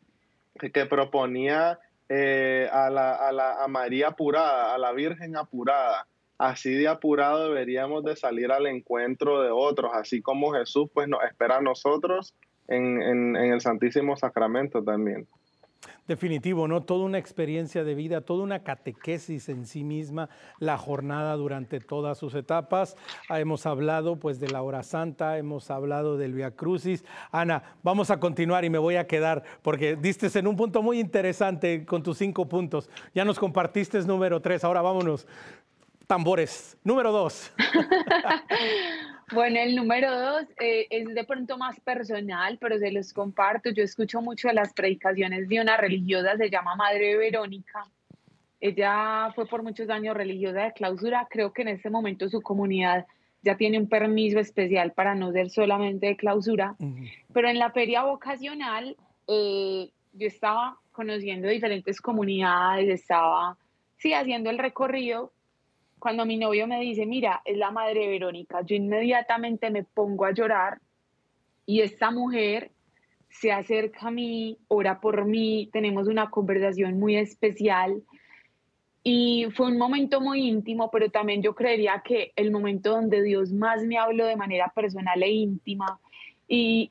que proponía eh, a, la, a, la, a María apurada, a la Virgen apurada. Así de apurado deberíamos de salir al encuentro de otros, así como Jesús pues espera a nosotros en, en el Santísimo Sacramento también. Definitivo, ¿no? Toda una experiencia de vida, toda una catequesis en sí misma, la jornada durante todas sus etapas. Ah, hemos hablado pues de la hora santa, hemos hablado del Via Crucis. Ana, vamos a continuar y me voy a quedar porque diste en un punto muy interesante con tus cinco puntos. Ya nos compartiste número tres, ahora vámonos. Tambores. Número dos. Bueno, el número dos eh, es de pronto más personal, pero se los comparto. Yo escucho mucho de las predicaciones de una religiosa, se llama Madre Verónica. Ella fue por muchos años religiosa de clausura. Creo que en este momento su comunidad ya tiene un permiso especial para no ser solamente de clausura. Pero en la feria vocacional, eh, yo estaba conociendo diferentes comunidades, estaba, sí, haciendo el recorrido cuando mi novio me dice, mira, es la madre Verónica, yo inmediatamente me pongo a llorar y esta mujer se acerca a mí, ora por mí, tenemos una conversación muy especial. Y fue un momento muy íntimo, pero también yo creería que el momento donde Dios más me habló de manera personal e íntima. Y,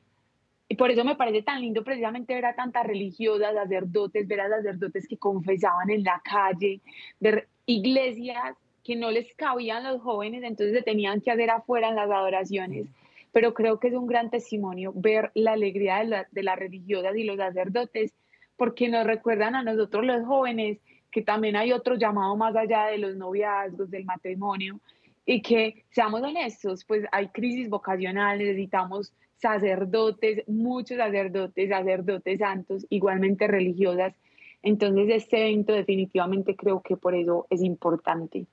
y por eso me parece tan lindo precisamente ver a tantas religiosas, sacerdotes, ver a sacerdotes que confesaban en la calle, ver iglesias que no les cabían los jóvenes, entonces se tenían que hacer afuera en las adoraciones. Pero creo que es un gran testimonio ver la alegría de, de las religiosas y los sacerdotes, porque nos recuerdan a nosotros los jóvenes que también hay otro llamado más allá de los noviazgos, del matrimonio, y que seamos honestos, pues hay crisis vocacional, necesitamos sacerdotes, muchos sacerdotes, sacerdotes santos, igualmente religiosas. Entonces este evento definitivamente creo que por eso es importante.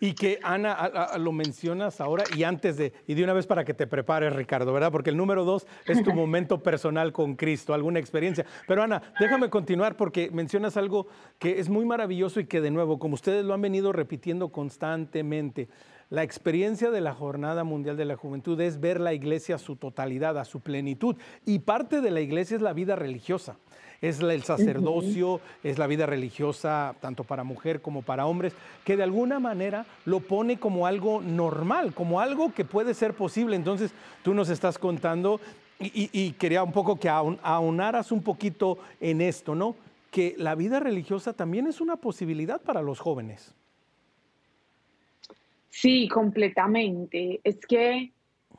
Y que Ana, lo mencionas ahora y antes de, y de una vez para que te prepares, Ricardo, ¿verdad? Porque el número dos es tu momento personal con Cristo, alguna experiencia. Pero Ana, déjame continuar porque mencionas algo que es muy maravilloso y que de nuevo, como ustedes lo han venido repitiendo constantemente, la experiencia de la Jornada Mundial de la Juventud es ver la iglesia a su totalidad, a su plenitud. Y parte de la iglesia es la vida religiosa es el sacerdocio, es la vida religiosa tanto para mujer como para hombres, que de alguna manera lo pone como algo normal, como algo que puede ser posible. Entonces tú nos estás contando y, quería un poco que aunaras un poquito en esto, ¿no? Que la vida religiosa también es una posibilidad para los jóvenes. Sí, completamente. Es que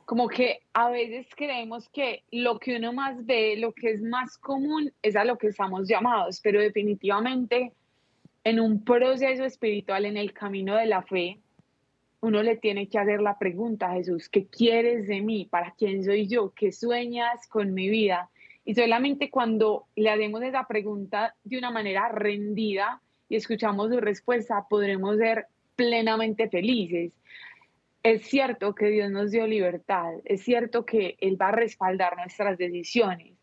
como que a veces creemos que lo que uno más ve, lo que es más común, es a lo que estamos llamados, pero definitivamente en un proceso espiritual, en el camino de la fe, uno le tiene que hacer la pregunta a Jesús, ¿qué quieres de mí? ¿Para quién soy yo? ¿Qué sueñas con mi vida? Y solamente cuando le hacemos esa pregunta de una manera rendida y escuchamos su respuesta, podremos ser plenamente felices. Es cierto que Dios nos dio libertad, es cierto que Él va a respaldar nuestras decisiones,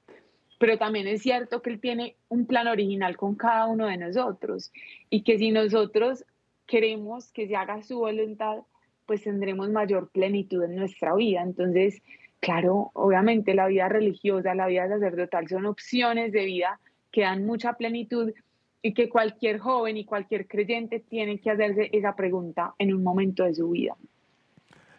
pero también es cierto que Él tiene un plan original con cada uno de nosotros y que si nosotros queremos que se haga su voluntad, pues tendremos mayor plenitud en nuestra vida. Entonces, claro, obviamente la vida religiosa, la vida sacerdotal son opciones de vida que dan mucha plenitud y que cualquier joven y cualquier creyente tiene que hacerse esa pregunta en un momento de su vida.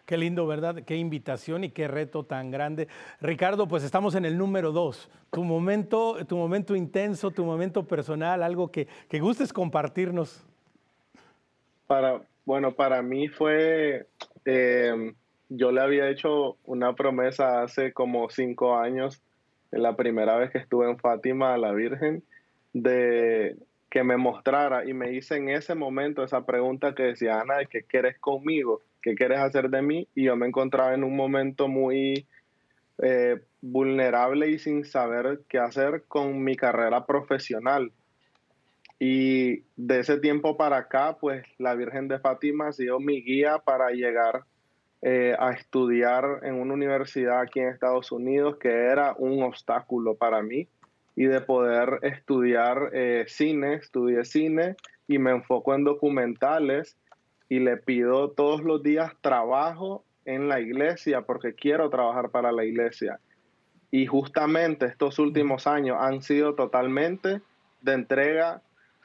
Qué lindo, ¿verdad? Qué invitación y qué reto tan grande. Ricardo, pues estamos en el número dos. Tu momento, tu momento intenso, tu momento personal, algo que, que gustes compartirnos. Para, bueno, para mí fue, em, yo le había hecho una promesa hace como cinco años, en la primera vez que estuve en Fátima a la Virgen, de que me mostrara y me hice en ese momento esa pregunta que decía, Ana, ¿qué quieres conmigo? ¿Qué quieres hacer de mí? Y yo me encontraba en un momento muy eh, vulnerable y sin saber qué hacer con mi carrera profesional y de ese tiempo para acá, pues la Virgen de Fátima ha sido mi guía para llegar eh, a estudiar en una universidad aquí en Estados Unidos, que era un obstáculo para mí, y de poder estudiar eh, cine, estudié cine y me enfoco en documentales y le pido todos los días trabajo en la iglesia porque quiero trabajar para la iglesia. Y justamente estos últimos años han sido totalmente de entrega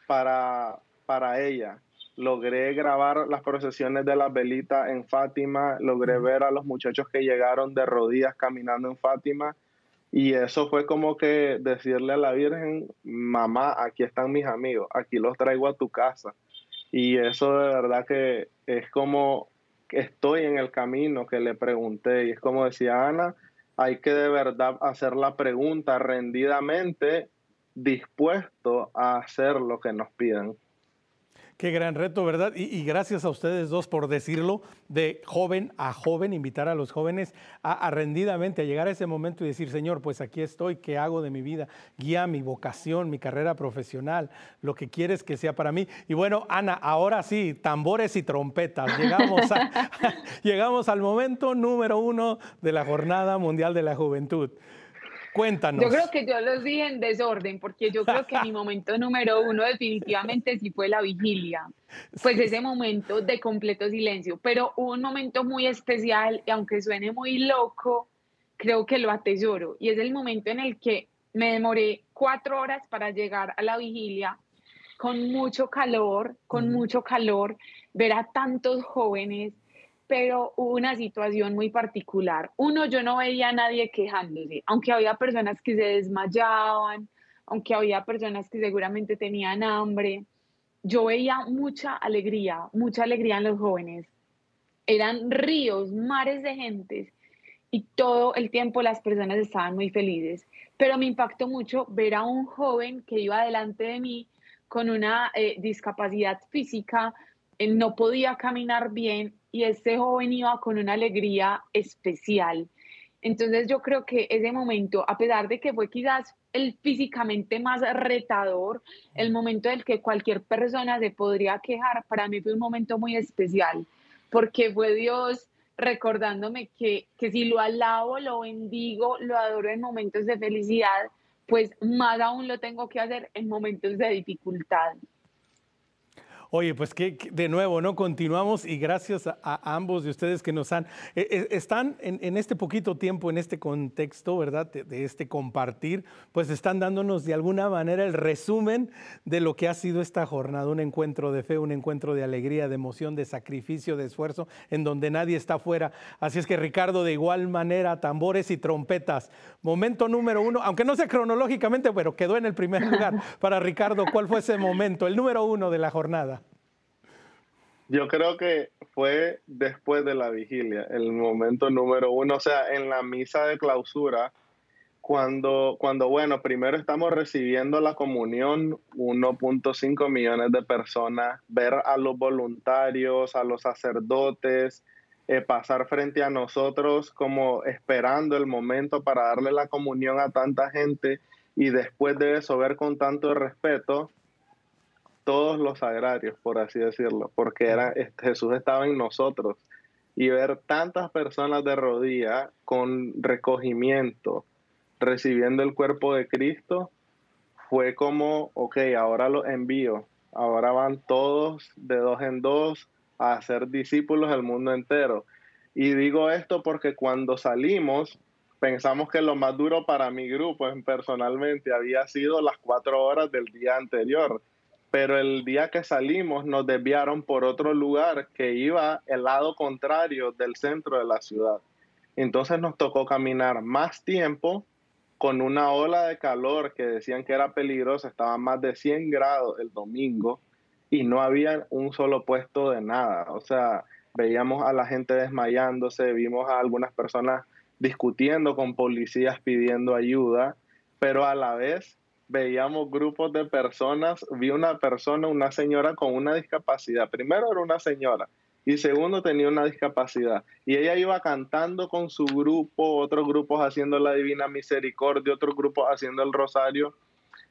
para, para ella. Logré grabar las procesiones de las velitas en Fátima, logré ver a los muchachos que llegaron de rodillas caminando en Fátima y eso fue como que decirle a la Virgen, mamá, aquí están mis amigos, aquí los traigo a tu casa. Y eso de verdad que es como estoy en el camino que le pregunté y es como decía Ana, hay que de verdad hacer la pregunta rendidamente dispuesto a hacer lo que nos piden. Qué gran reto, ¿verdad? Y, gracias a ustedes dos por decirlo, de joven a joven, invitar a los jóvenes a, rendidamente a llegar a ese momento y decir, Señor, pues aquí estoy, ¿qué hago de mi vida? Guía mi vocación, mi carrera profesional, lo que quieres que sea para mí. Y bueno, Ana, ahora sí, tambores y trompetas. Llegamos, llegamos al momento número uno de la Jornada Mundial de la Juventud. Cuéntanos. Yo creo que yo los dije en desorden, porque yo creo que mi momento número uno definitivamente sí fue la vigilia. Pues ese momento de completo silencio, pero hubo un momento muy especial y aunque suene muy loco, creo que lo atesoro. Y es el momento en el que me demoré cuatro horas para llegar a la vigilia con mucho calor, con mucho calor, ver a tantos jóvenes, pero hubo una situación muy particular. Uno, yo no veía a nadie quejándose, aunque había personas que se desmayaban, aunque había personas que seguramente tenían hambre. Yo veía mucha alegría, mucha alegría en los jóvenes. Eran ríos, mares de gentes y todo el tiempo las personas estaban muy felices. Pero me impactó mucho ver a un joven que iba delante de mí con una eh, discapacidad física, él no podía caminar bien y este joven iba con una alegría especial. Entonces yo creo que ese momento, a pesar de que fue quizás el físicamente más retador, el momento del que cualquier persona se podría quejar, para mí fue un momento muy especial, porque fue Dios recordándome que, que si lo alabo, lo bendigo, lo adoro en momentos de felicidad, pues más aún lo tengo que hacer en momentos de dificultad. Oye, pues que, de nuevo, ¿no? Continuamos y gracias a, ambos de ustedes que nos han, eh, eh, están en, este poquito tiempo, en este contexto, ¿verdad? De, este compartir, pues están dándonos de alguna manera el resumen de lo que ha sido esta jornada, un encuentro de fe, un encuentro de alegría, de emoción, de sacrificio, de esfuerzo, en donde nadie está fuera. Así es que Ricardo, de igual manera, tambores y trompetas. Momento número uno, aunque no sea cronológicamente, pero quedó en el primer lugar para Ricardo. ¿Cuál fue ese momento, el número uno de la jornada? Yo creo que fue después de la vigilia, el momento número uno, o sea, en la misa de clausura, cuando, cuando bueno, primero estamos recibiendo la comunión, 1.5 millones de personas, ver a los voluntarios, a los sacerdotes, eh, pasar frente a nosotros como esperando el momento para darle la comunión a tanta gente y después de eso ver con tanto respeto todos los agrarios, por así decirlo, porque era, Jesús estaba en nosotros. Y ver tantas personas de rodillas con recogimiento, recibiendo el cuerpo de Cristo, fue como, ok, ahora los envío, ahora van todos de dos en dos a ser discípulos del mundo entero. Y digo esto porque cuando salimos, pensamos que lo más duro para mi grupo personalmente había sido las cuatro horas del día anterior pero el día que salimos nos desviaron por otro lugar que iba el lado contrario del centro de la ciudad. Entonces nos tocó caminar más tiempo con una ola de calor que decían que era peligrosa, estaba más de 100 grados el domingo y no había un solo puesto de nada. O sea, veíamos a la gente desmayándose, vimos a algunas personas discutiendo con policías pidiendo ayuda, pero a la vez veíamos grupos de personas, vi una persona, una señora con una discapacidad. Primero era una señora y segundo tenía una discapacidad. Y ella iba cantando con su grupo, otros grupos haciendo la Divina Misericordia, otros grupos haciendo el Rosario.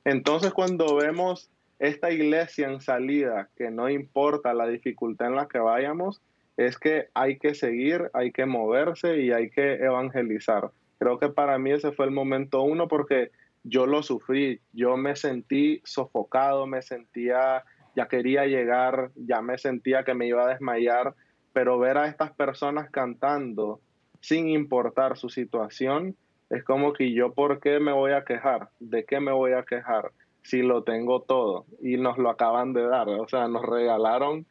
Entonces cuando vemos esta iglesia en salida, que no importa la dificultad en la que vayamos, es que hay que seguir, hay que moverse y hay que evangelizar. Creo que para mí ese fue el momento uno porque yo lo sufrí, yo me sentí sofocado, me sentía, ya quería llegar, ya me sentía que me iba a desmayar, pero ver a estas personas cantando sin importar su situación, es como que yo, ¿por qué me voy a quejar? ¿De qué me voy a quejar? Si lo tengo todo y nos lo acaban de dar, o sea, nos regalaron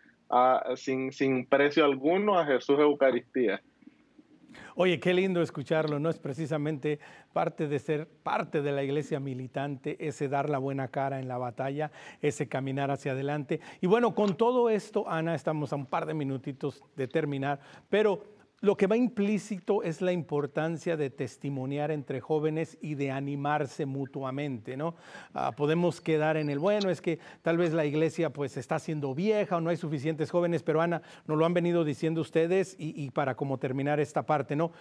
sin, sin precio alguno a Jesús Eucaristía. Oye, qué lindo escucharlo, ¿no? Es precisamente parte de ser parte de la iglesia militante, ese dar la buena cara en la batalla, ese caminar hacia adelante. Y bueno, con todo esto, Ana, estamos a un par de minutitos de terminar, pero lo que va implícito es la importancia de testimoniar entre jóvenes y de animarse mutuamente, ¿no? Ah, podemos quedar en el, bueno, es que tal vez la iglesia pues está siendo vieja o no hay suficientes jóvenes, pero Ana, nos lo han venido diciendo ustedes y, y para como terminar esta parte, ¿no?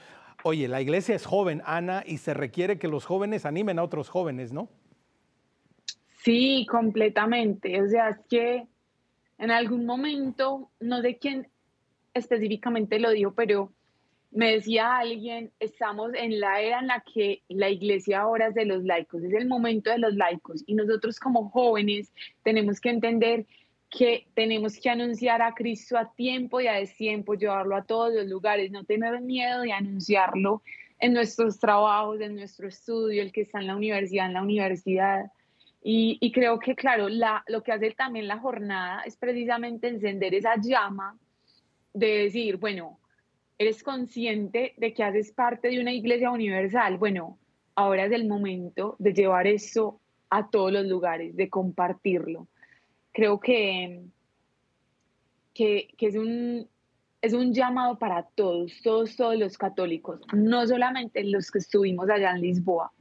Oye, la iglesia es joven, Ana, y se requiere que los jóvenes animen a otros jóvenes, ¿no? Sí, completamente. O sea, es que en algún momento, no sé quién específicamente lo dijo, pero me decía alguien, estamos en la era en la que la iglesia ahora es de los laicos, es el momento de los laicos y nosotros como jóvenes tenemos que entender que tenemos que anunciar a Cristo a tiempo y a destiempo, llevarlo a todos los lugares, no tener miedo de anunciarlo en nuestros trabajos, en nuestro estudio, el que está en la universidad, en la universidad. Y, creo que, claro, la, lo que hace también la jornada es precisamente encender esa llama de decir, bueno, eres consciente de que haces parte de una iglesia universal. Bueno, ahora es el momento de llevar eso a todos los lugares, de compartirlo. Creo que, que, es, un, es un llamado para todos, todos, todos los católicos, no solamente los que estuvimos allá en Lisboa,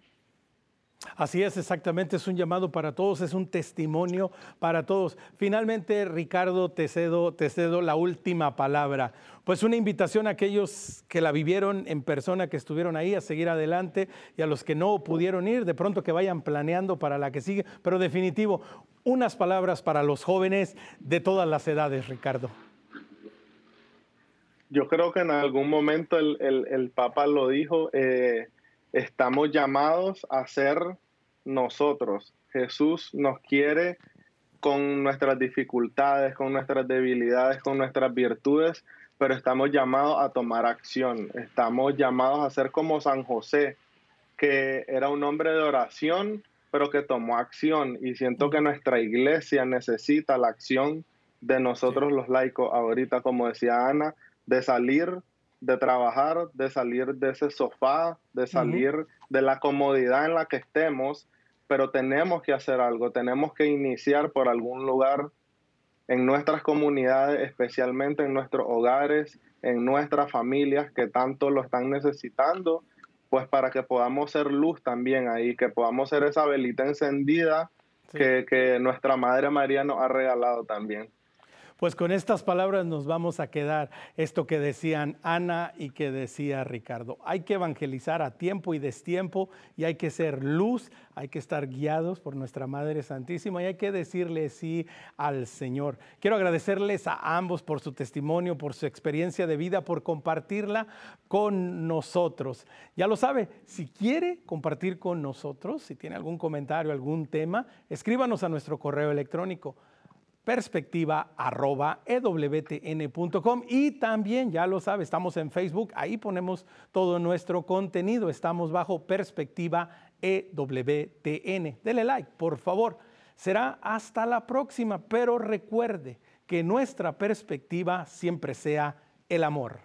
Así es, exactamente, es un llamado para todos, es un testimonio para todos. Finalmente, Ricardo, te cedo, la última palabra. Pues una invitación a aquellos que la vivieron en persona, que estuvieron ahí, a seguir adelante, y a los que no pudieron ir, de pronto que vayan planeando para la que sigue, pero definitivo, unas palabras para los jóvenes de todas las edades, Ricardo. Yo creo que en algún momento el, Papa lo dijo. Eh, estamos llamados a ser nosotros. Jesús nos quiere con nuestras dificultades, con nuestras debilidades, con nuestras virtudes, pero estamos llamados a tomar acción, estamos llamados a ser como San José, que era un hombre de oración, pero que tomó acción. Y siento que nuestra iglesia necesita la acción de nosotros los laicos. Ahorita, como decía Ana, de salir, de trabajar, de salir de ese sofá, de salir de la comodidad en la que estemos, pero tenemos que hacer algo, tenemos que iniciar por algún lugar en nuestras comunidades, especialmente en nuestros hogares, en nuestras familias que tanto lo están necesitando, pues para que podamos ser luz también ahí, que podamos ser esa velita encendida que, que nuestra Madre María nos ha regalado también. Pues con estas palabras nos vamos a quedar esto que decían Ana y que decía Ricardo. Hay que evangelizar a tiempo y destiempo y hay que ser luz, hay que estar guiados por nuestra Madre Santísima y hay que decirle sí al Señor. Quiero agradecerles a ambos por su testimonio, por su experiencia de vida, por compartirla con nosotros. Ya lo sabe, si quiere compartir con nosotros, si tiene algún comentario, algún tema, escríbanos a nuestro correo electrónico perspectiva.ewtn.com y también, ya lo sabe, estamos en Facebook, ahí ponemos todo nuestro contenido, estamos bajo perspectiva EWTN. Dele like, por favor. Será hasta la próxima, pero recuerde que nuestra perspectiva siempre sea el amor.